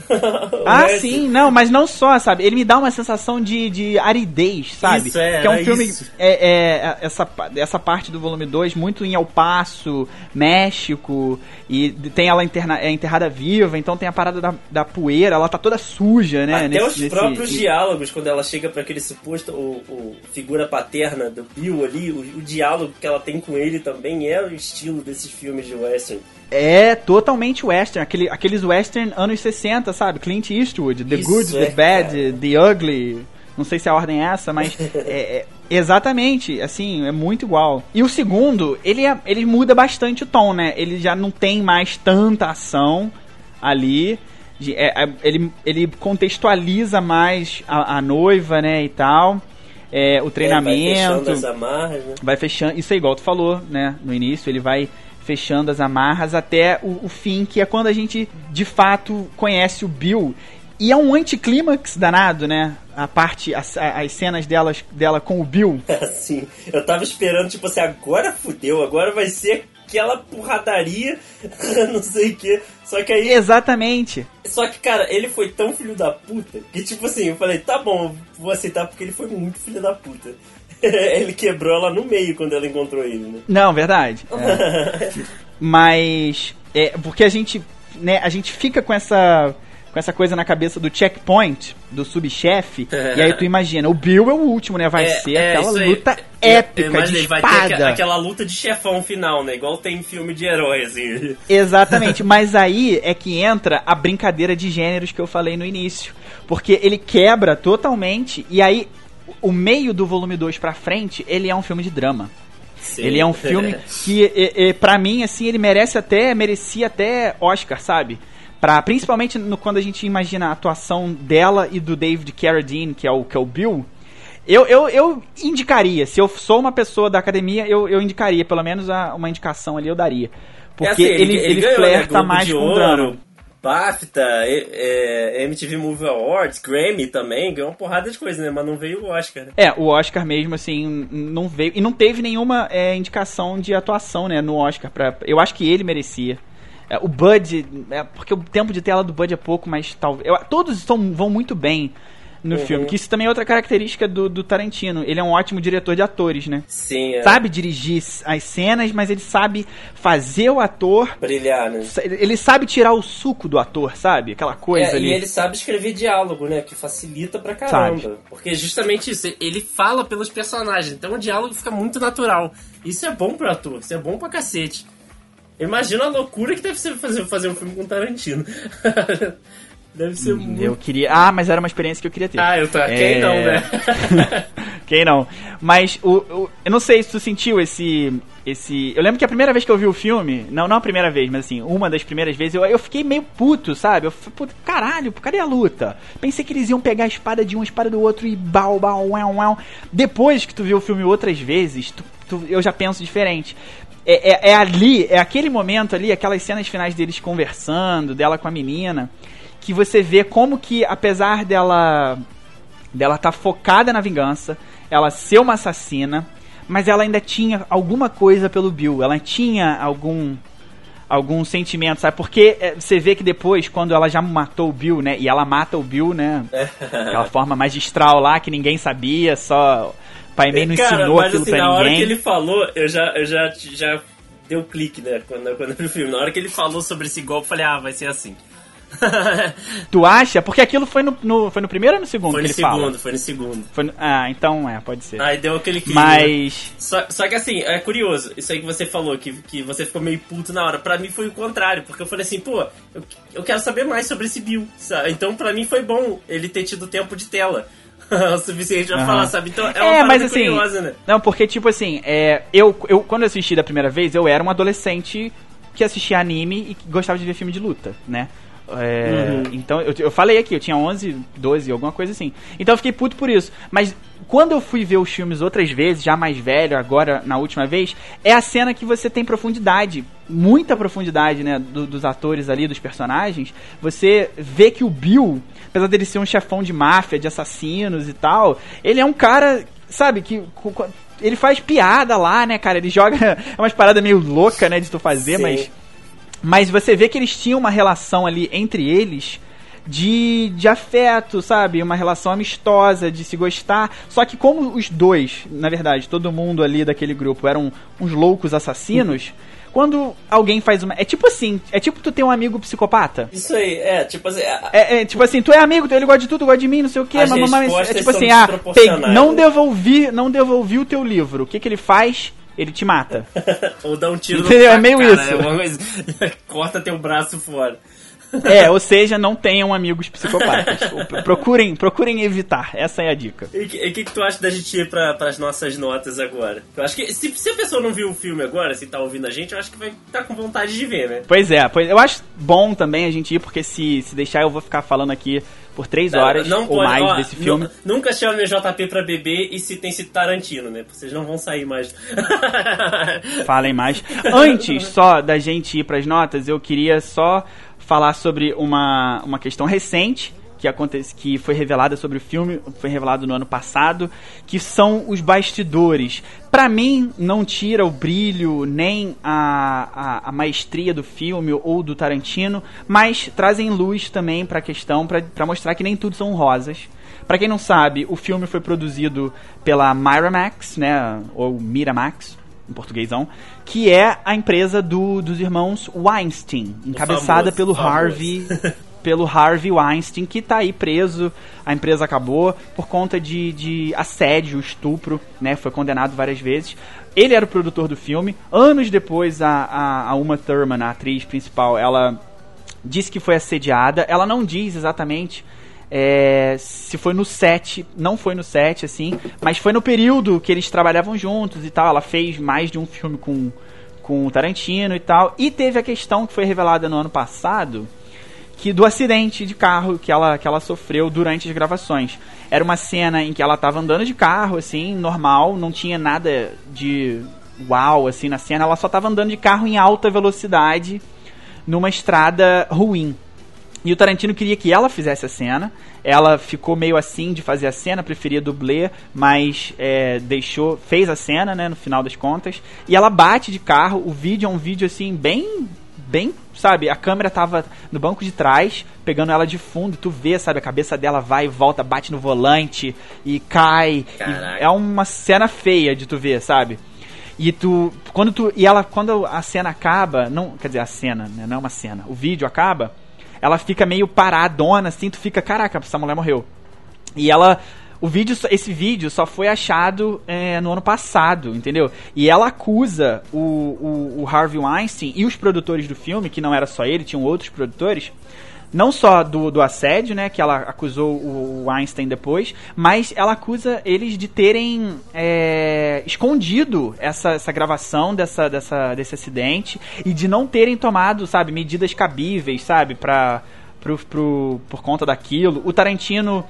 (laughs) Ah, Western. sim, não, mas não só, sabe? Ele me dá uma sensação de, de aridez, sabe? Isso, é, que é um era filme. isso. É, é, essa, essa parte do volume 2, muito em El Paso, México, e tem ela interna, é enterrada viva, então tem a parada da, da poeira, ela tá toda suja, né? Até nesse- os nesse- próprios diálogos, quando ela chega pra aquele suposto o, o figura paterna do Bill ali, o, o diálogo que ela tem com ele também é o estilo desses filmes de western. É totalmente western, aquele, aqueles western anos 60, sabe? Clint Eastwood, The Isso, Good, é, The Bad, cara. The Ugly. Não sei se a ordem é essa, mas (laughs) é, é- exatamente, assim, é muito igual. E o segundo, ele, é- ele muda bastante o tom, né? Ele já não tem mais tanta ação ali. De- é- é- ele, ele contextualiza mais a, a noiva, né, e tal. É, o É, treinamento vai fechando as amarras, né? vai fechando. Isso é igual tu falou, né? No início, ele vai fechando as amarras até o, o fim, que é quando a gente de fato conhece o Bill. E é um anticlímax danado, né? A parte, as, as cenas delas, dela com o Bill. (laughs) Assim, eu tava esperando, tipo assim, agora fudeu, agora vai ser aquela porradaria, (laughs) não sei o que. Só que aí. Exatamente. Só que, cara, ele foi tão filho da puta que, tipo assim, eu falei, tá bom, vou aceitar porque ele foi muito filho da puta. (laughs) ele quebrou ela no meio quando ela encontrou ele, né? Não, verdade. (laughs) É. Mas. É, porque a gente. Né, a gente fica com essa com essa coisa na cabeça do checkpoint, do subchefe, e aí tu imagina, o Bill é o último, né? Vai É, ser é, aquela luta épica de imaginei, vai ter espada. aquela luta de chefão final, né? Igual tem em filme de herói, assim. (laughs) Exatamente, mas aí é que entra a brincadeira de gêneros que eu falei no início. Porque ele quebra totalmente, e aí o meio do volume 2 pra frente, ele é um filme de drama. Sim. Ele é um filme que, e, pra mim, assim, ele merece até, merecia até Oscar, sabe? Pra, principalmente no, quando a gente imagina a atuação dela e do David Carradine, que é o, que é o Bill. Eu, eu, eu indicaria, se eu sou uma pessoa da academia, eu, eu indicaria, pelo menos a- uma indicação ali eu daria. Porque É assim, ele, ele, ganhou, né, flerta mais com Ouro, drama. BAFTA, e- é, MTV Movie Awards, Grammy também, ganhou uma porrada de coisa, né? Mas não veio o Oscar, né? É, o Oscar mesmo, assim, não veio. E não teve nenhuma é, indicação de atuação, né, no Oscar. Pra, eu acho que ele merecia. É, o Bud, é, porque o tempo de tela do Bud é pouco, mas talvez. Todos são, vão muito bem no Uhum. filme. Que isso também é outra característica do, do Tarantino. Ele é um ótimo diretor de atores, né? Sim, é. Sabe dirigir as cenas, mas ele sabe fazer o ator. Brilhar, né? Ele sabe tirar o suco do ator, sabe? Aquela coisa É, ali. E ele sabe escrever diálogo, né? Que facilita pra caramba. Sabe. Porque justamente isso, ele fala pelos personagens, então o diálogo fica muito natural. Isso é bom pro ator, isso é bom pra cacete. Imagina a loucura que deve ser fazer, fazer um filme com Tarantino. (laughs) deve ser muito. Eu queria. Ah, mas era uma experiência que eu queria ter. Ah, eu tô. Quem É. não, né? (laughs) Quem não? Mas o, o- eu não sei se tu sentiu esse esse. Eu lembro que a primeira vez que eu vi o filme, não, não a primeira vez, mas assim, uma das primeiras vezes, eu, eu fiquei meio puto, sabe? Eu falei, puto, caralho, cadê a luta? Pensei que eles iam pegar a espada de um, a espada do outro e bau, bau, uau, uau. Depois que tu viu o filme outras vezes, tu- tu- eu já penso diferente. É, é- é ali, é aquele momento ali, aquelas cenas finais deles conversando, dela com a menina, que você vê como que, apesar dela dela tá focada na vingança, ela ser uma assassina, mas ela ainda tinha alguma coisa pelo Bill, ela tinha algum algum sentimento, sabe? Porque é, você vê que depois, quando ela já matou o Bill, né? E ela mata o Bill, né? (laughs) Aquela forma magistral lá que ninguém sabia, só o Pai Mei não ensinou mas aquilo assim, pra na hora ninguém. que ele falou, eu já, eu já, já deu clique, né? Quando, quando eu vi o filme. Na hora que ele falou sobre esse golpe, eu falei, ah, vai ser assim. (laughs) Tu acha? Porque aquilo foi no, no- foi no primeiro ou no segundo foi no segundo, fala? foi no segundo. Foi no- ah, então é, pode ser. Aí deu aquele clique. né? Mas Só, só que assim, é curioso, isso aí que você falou, que, que você ficou meio puto na hora. Pra mim foi o contrário, porque eu falei assim, pô, eu, eu quero saber mais sobre esse Bill. sabe? Então pra mim foi bom ele ter tido tempo de tela. (laughs) o suficiente pra Aham. falar, sabe? Então é uma É, mas assim. curiosa, né? Não, porque, tipo assim, é, eu, eu, quando eu assisti da primeira vez, eu era um adolescente que assistia anime e que gostava de ver filme de luta, né? É, Uhum. Então, eu, eu falei aqui, eu tinha 11, 12, alguma coisa assim. Então eu fiquei puto por isso. Mas quando eu fui ver os filmes outras vezes, já mais velho, agora na última vez, é a cena que você tem profundidade, muita profundidade, né, do- dos atores ali, dos personagens. Você vê que o Bill, apesar dele ser um chefão de máfia, de assassinos e tal, ele é um cara, sabe, que ele faz piada lá, né, cara? Ele joga é (laughs) umas paradas meio louca, né, de tu fazer, Sim. mas mas você vê que eles tinham uma relação ali entre eles de, de afeto, sabe? Uma relação amistosa, de se gostar. Só que como os dois, na verdade, todo mundo ali daquele grupo eram uns loucos assassinos, (laughs) quando alguém faz uma. É tipo assim, é tipo tu ter um amigo psicopata. Isso aí, é, tipo assim. a- É, é, tipo assim, tu é amigo, tu- ele gosta de tudo, gosta de mim, não sei o que, As mas, mas é tipo assim, ah, não devolvi, não devolvi o teu livro. O que que ele faz? Ele te mata. (laughs) Ou dá um tiro Entendeu? na É meio cara, isso. É (laughs) corta teu braço fora. (laughs) É, ou seja, não tenham amigos psicopatas. procurem, procurem evitar. Essa é a dica. E o que, que tu acha da gente ir pra, pras nossas notas agora? Eu acho que se, se a pessoa não viu o filme agora, se tá ouvindo a gente, eu acho que vai estar com vontade de ver, né? Pois é, pois eu acho bom também a gente ir, porque se, se deixar eu vou ficar falando aqui por três horas ou pode- mais ó, desse filme. nu- Nunca chame JP pra beber e se tem esse Tarantino, né? Vocês não vão sair mais. (laughs) (laughs) Falem mais. Antes só da gente ir pras notas, eu queria só falar sobre uma, uma questão recente que acontece que foi revelada sobre o filme, foi revelado no ano passado, que são os bastidores. Para mim, não tira o brilho nem a, a, a, maestria do filme ou do Tarantino, mas trazem luz também para a questão, para mostrar que nem tudo são rosas. Para quem não sabe, o filme foi produzido pela Miramax, né, ou Miramax, em portuguêsão, que é a empresa do, dos irmãos Weinstein, encabeçada famoso, pelo famoso. Harvey (laughs) pelo Harvey Weinstein, que está aí preso. A empresa acabou por conta de, de assédio, estupro, né? Foi condenado várias vezes. Ele era o produtor do filme. Anos depois, a, a, a Uma Thurman, a atriz principal, ela disse que foi assediada. Ela não diz exatamente é, se foi no set, não foi no set, assim, mas foi no período que eles trabalhavam juntos e tal. Ela fez mais de um filme com, com o Tarantino e tal. E teve a questão que foi revelada no ano passado, que do acidente de carro que ela, que ela sofreu durante as gravações. Era uma cena em que ela estava andando de carro, assim, normal, não tinha nada de uau, assim, na cena. Ela só estava andando de carro em alta velocidade numa estrada ruim. E o Tarantino queria que ela fizesse a cena. Ela ficou meio assim de fazer a cena, preferia dublê, mas é, deixou, fez a cena, né, no final das contas. E ela bate de carro. O vídeo é um vídeo assim bem bem, sabe, a câmera tava no banco de trás, pegando ela de fundo, tu vê, sabe, a cabeça dela vai e volta, bate no volante e cai. E é uma cena feia de tu ver, sabe? E tu, quando tu, e ela, quando a cena acaba, não, quer dizer, a cena, né, não é uma cena, o vídeo acaba, ela fica meio paradona, assim, tu fica, caraca, essa mulher morreu. E ela o vídeo, esse vídeo só foi achado é, no ano passado, entendeu? E ela acusa o, o, o, Harvey Weinstein e os produtores do filme, que não era só ele, tinham outros produtores, não só do, do assédio, né, que ela acusou o Weinstein depois, mas ela acusa eles de terem é, escondido essa, essa gravação dessa, dessa, desse acidente e de não terem tomado, sabe, medidas cabíveis, sabe, pra, pro, pro, por conta daquilo. O Tarantino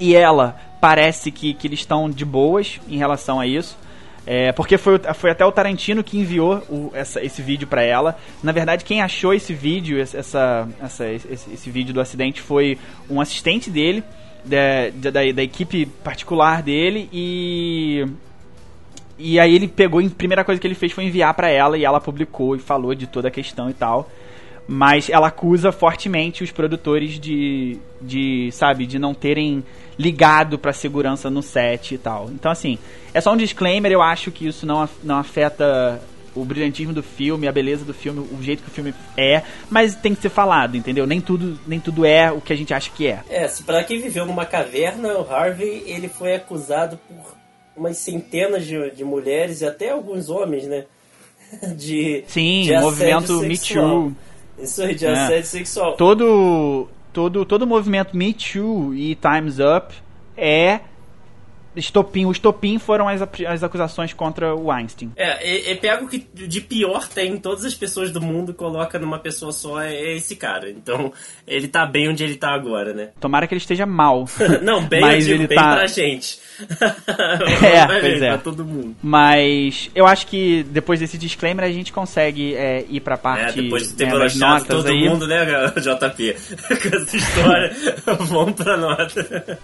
e ela parece que, que eles estão de boas em relação a isso. É, porque foi, foi até o Tarantino que enviou o, essa, esse vídeo para ela. Na verdade, quem achou esse vídeo, essa, essa, esse, esse, vídeo do acidente, foi um assistente dele, da, da, da, equipe particular dele, e. E aí ele pegou, a primeira coisa que ele fez foi enviar para ela, e ela publicou e falou de toda a questão e tal mas ela acusa fortemente os produtores de, de sabe, de não terem ligado para segurança no set e tal. Então, assim, é só um disclaimer. Eu acho que isso não, não afeta o brilhantismo do filme, a beleza do filme, o jeito que o filme é, mas tem que ser falado, entendeu? Nem tudo, nem tudo é o que a gente acha que é. É, para quem viveu numa caverna, o Harvey ele foi acusado por umas centenas de, de mulheres e até alguns homens, né? (laughs) De sim, de movimento Me Too. Isso aí, de é. assédio sexual. Todo, todo, todo movimento Me Too e Time's Up é estopim. O estopim foram as, as acusações contra o Weinstein. É, é, é pega o que de pior tem todas as pessoas do mundo coloca numa pessoa só é, é esse cara. Então, ele tá bem onde ele tá agora, né? Tomara que ele esteja mal. (laughs) Não, bem, Mas digo, ele bem tá... pra gente. (laughs) é, pois é. Pra todo mundo. Mas eu acho que depois desse disclaimer a gente consegue é, ir pra parte é, depois de ter né, notas todo aí. mundo, né, (laughs) JP? Com essa história, vamos pra nota.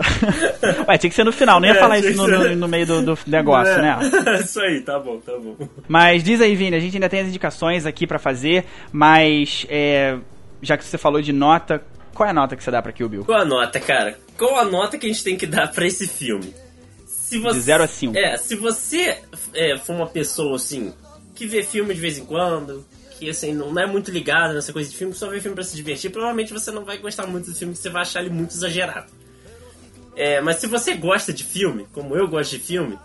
Ué, tinha que ser no final, não ia é, falar isso no, no, no, meio do, do negócio, é, né? (laughs) Isso aí, tá bom, tá bom. Mas diz aí, Vini, a gente ainda tem as indicações aqui pra fazer, mas é, já que você falou de nota, qual é a nota que você dá pra Kill Bill? Qual a nota, cara? Qual a nota que a gente tem que dar pra esse filme? Se você, de 0 a 5. É, se você é, for uma pessoa assim, que vê filme de vez em quando, que assim, não é muito ligado nessa coisa de filme, só vê filme pra se divertir, provavelmente você não vai gostar muito do filme, você vai achar ele muito exagerado. É, mas se você gosta de filme, como eu gosto de filme,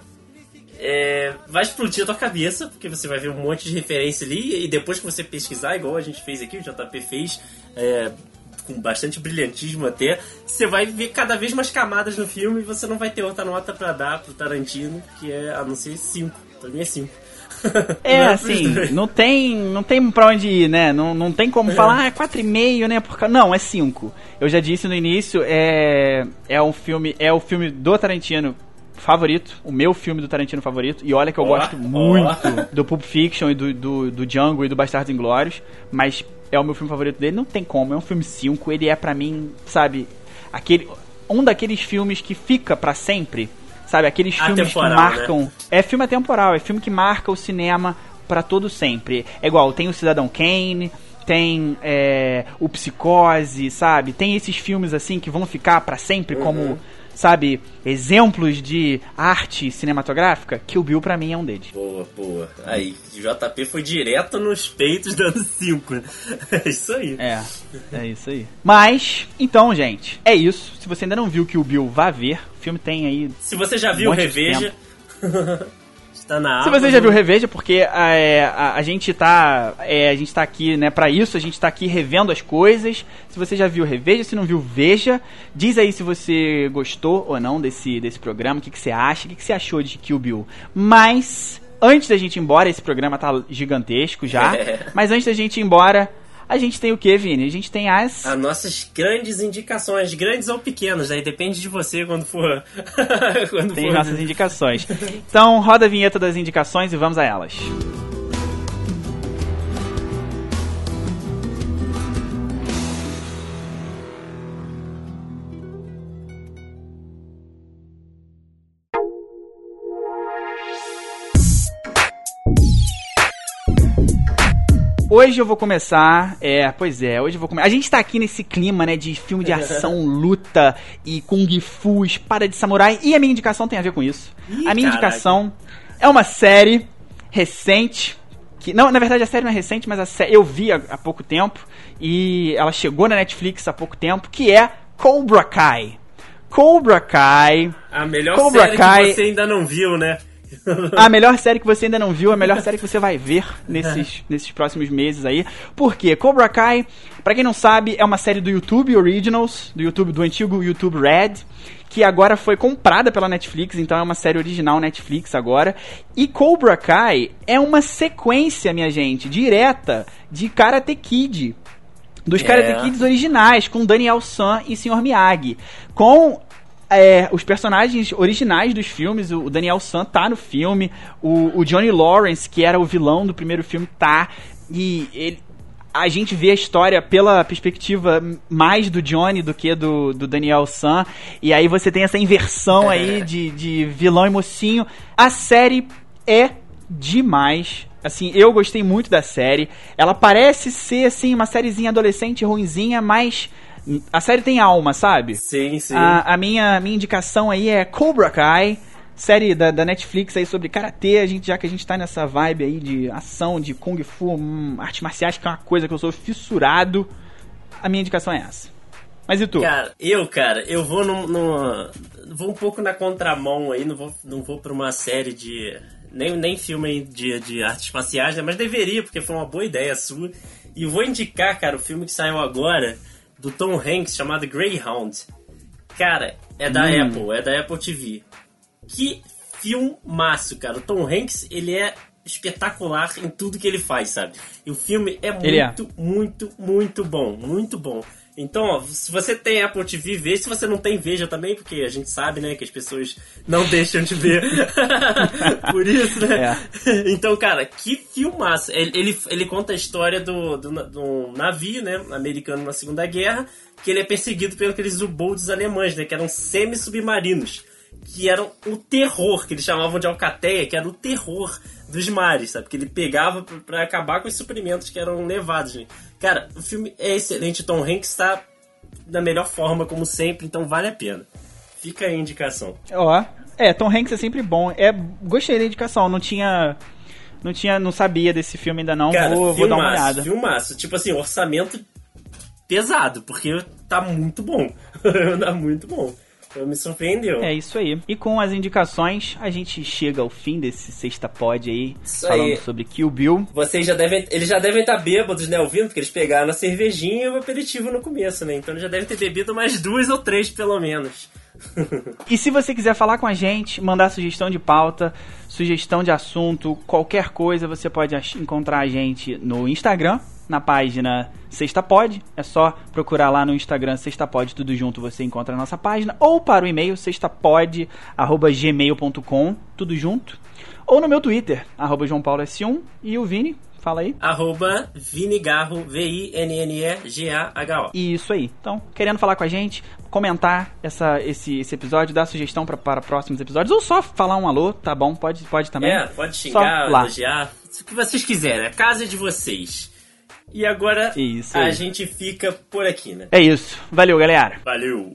é, vai explodir a tua cabeça, porque você vai ver um monte de referência ali, e depois que você pesquisar, igual a gente fez aqui, o JP fez, é, com bastante brilhantismo até, você vai ver cada vez mais camadas no filme e você não vai ter outra nota para dar pro Tarantino, que é, a não ser 5. Pra mim é 5. (laughs) É, é assim, não tem, não tem pra onde ir, né? Não, não tem como é. falar, ah, é 4,5, né? Porque, não, é 5. Eu já disse no início, é, é um filme, é o filme do Tarantino favorito, o meu filme do Tarantino favorito, e olha que eu gosto muito do Pulp Fiction e do, do, do Django e do Bastardos Inglórios, mas é o meu filme favorito dele, não tem como, é um filme 5, ele é para mim, sabe, aquele um daqueles filmes que fica para sempre, sabe? Aqueles filmes que marcam. Né? É filme atemporal, é filme que marca o cinema para todo sempre. É igual, tem o Cidadão Kane, tem é, o Psicose, sabe? Tem esses filmes assim que vão ficar para sempre uhum. como sabe, exemplos de arte cinematográfica, que o Bill pra mim é um deles. Boa, boa. Aí, JP foi direto nos peitos dando 5. (laughs) É isso aí. É, é isso aí. Mas, então, gente, é isso. Se você ainda não viu que o Bill vá ver, o filme tem aí. Se você já viu, um reveja. (laughs) Tá na Se você já viu, reveja, porque é, a, a, gente tá. É, a gente tá aqui, né, pra isso, a gente tá aqui revendo as coisas. Se você já viu, reveja. Se não viu, veja. Diz aí se você gostou ou não desse, desse programa, o que, que você acha, o que, que você achou de Kill Bill. Mas, antes da gente ir embora, esse programa tá gigantesco já. (laughs) É. Mas antes da gente ir embora, a gente tem o que, Vini? A gente tem as. As nossas grandes indicações, grandes ou pequenas, aí depende de você quando for. (laughs) quando tem for... nossas indicações. Então, roda a vinheta das indicações e vamos a elas. Hoje eu vou começar. É, pois é, hoje eu vou começar. A gente tá aqui nesse clima, né, de filme de ação, (laughs) luta e kung fu, espada de samurai. E a minha indicação tem a ver com isso. Ih, a minha caraca. indicação é uma série recente. Que, não, na verdade a série não é recente, mas a série, eu vi há, há pouco tempo. E ela chegou na Netflix há pouco tempo, que é Cobra Kai. Cobra Kai. A melhor Cobra série Kai, que você ainda não viu, né? A melhor série que você ainda não viu, a melhor série que você vai ver nesses, (laughs) nesses próximos meses aí. Por quê? Cobra Kai, pra quem não sabe, é uma série do YouTube Originals, do YouTube do antigo YouTube Red, que agora foi comprada pela Netflix, então é uma série original Netflix agora. E Cobra Kai é uma sequência, minha gente, direta de Karate Kid. Dos é. Karate Kids originais, com Daniel San e Sr. Miyagi. Com é, os personagens originais dos filmes, o Daniel San tá no filme, o, o Johnny Lawrence, que era o vilão do primeiro filme, tá. E ele, a gente vê a história pela perspectiva mais do Johnny do que do, do Daniel San. E aí você tem essa inversão aí de, de vilão e mocinho. A série é demais. Assim, eu gostei muito da série. Ela parece ser, assim, uma sériezinha adolescente ruinzinha, mas a série tem alma, sabe? Sim, sim. A, a minha, minha indicação aí é Cobra Kai, série da, da Netflix aí sobre karatê, a gente, já que a gente tá nessa vibe aí de ação, de kung fu, hum, artes marciais, que é uma coisa que eu sou fissurado, a minha indicação é essa. Mas e tu? Cara, eu, cara, eu vou no, vou um pouco na contramão aí, não vou, não vou pra uma série de. Nem, nem filme de, de artes marciais, né? Mas deveria, porque foi uma boa ideia sua. E vou indicar, cara, o filme que saiu agora, do Tom Hanks chamado Greyhound. Cara, é da hum. Apple, é da Apple TV. Que filmaço, cara. O Tom Hanks, ele é espetacular em tudo que ele faz, sabe? E o filme é, é. muito, é. muito, muito bom, muito bom. Então, ó, se você tem Apple TV, veja. Se você não tem, veja também, porque a gente sabe, né, que as pessoas não (laughs) deixam de ver. (laughs) Por isso, né? É. (laughs) Então, cara, que filmaço. Ele, ele, ele, conta a história do, do, do, navio, né, americano na Segunda Guerra, que ele é perseguido pelos aqueles U-boats alemães, né, que eram semi-submarinos. Que eram o terror, que eles chamavam de alcateia, que era o terror dos mares, sabe? Que ele pegava para acabar com os suprimentos que eram levados, né? Cara, o filme é excelente. Tom Hanks está da melhor forma, como sempre, então vale a pena. Fica aí a indicação. Ó, é, Tom Hanks é sempre bom. É, gostei da indicação, não tinha. Não tinha, não sabia desse filme ainda não. Cara, vou, vou dar uma olhada. Filmaço, tipo assim, orçamento pesado, porque tá muito bom. (laughs) tá muito bom. Me surpreendeu. É isso aí. E com as indicações, a gente chega ao fim desse sexta pod aí, isso falando aí. sobre Kill Bill. Vocês já devem. Eles já devem estar tá bêbados, né, ouvindo? Porque eles pegaram a cervejinha e o aperitivo no começo, né? Então eles já devem ter bebido mais duas ou três, pelo menos. (laughs) e se você quiser falar com a gente, mandar sugestão de pauta, sugestão de assunto, qualquer coisa, você pode encontrar a gente no Instagram, na página Sexta Pod. É só procurar lá no Instagram Sexta Pod, tudo junto você encontra a nossa página. Ou para o e-mail sextapod.gmail.com, tudo junto. Ou no meu Twitter, arroba João Paulo S1. E o Vini, Fala aí. Arroba Vinigarro, V-I-N-N-E-G-A-H-O. Isso aí. Então, querendo falar com a gente, comentar essa, esse, esse episódio, dar sugestão pra, para próximos episódios, ou só falar um alô, tá bom? Pode, pode também. É, pode xingar, elogiar, o que vocês quiserem. A casa é de vocês. E agora isso, a gente fica por aqui, né? É isso. Valeu, galera. Valeu.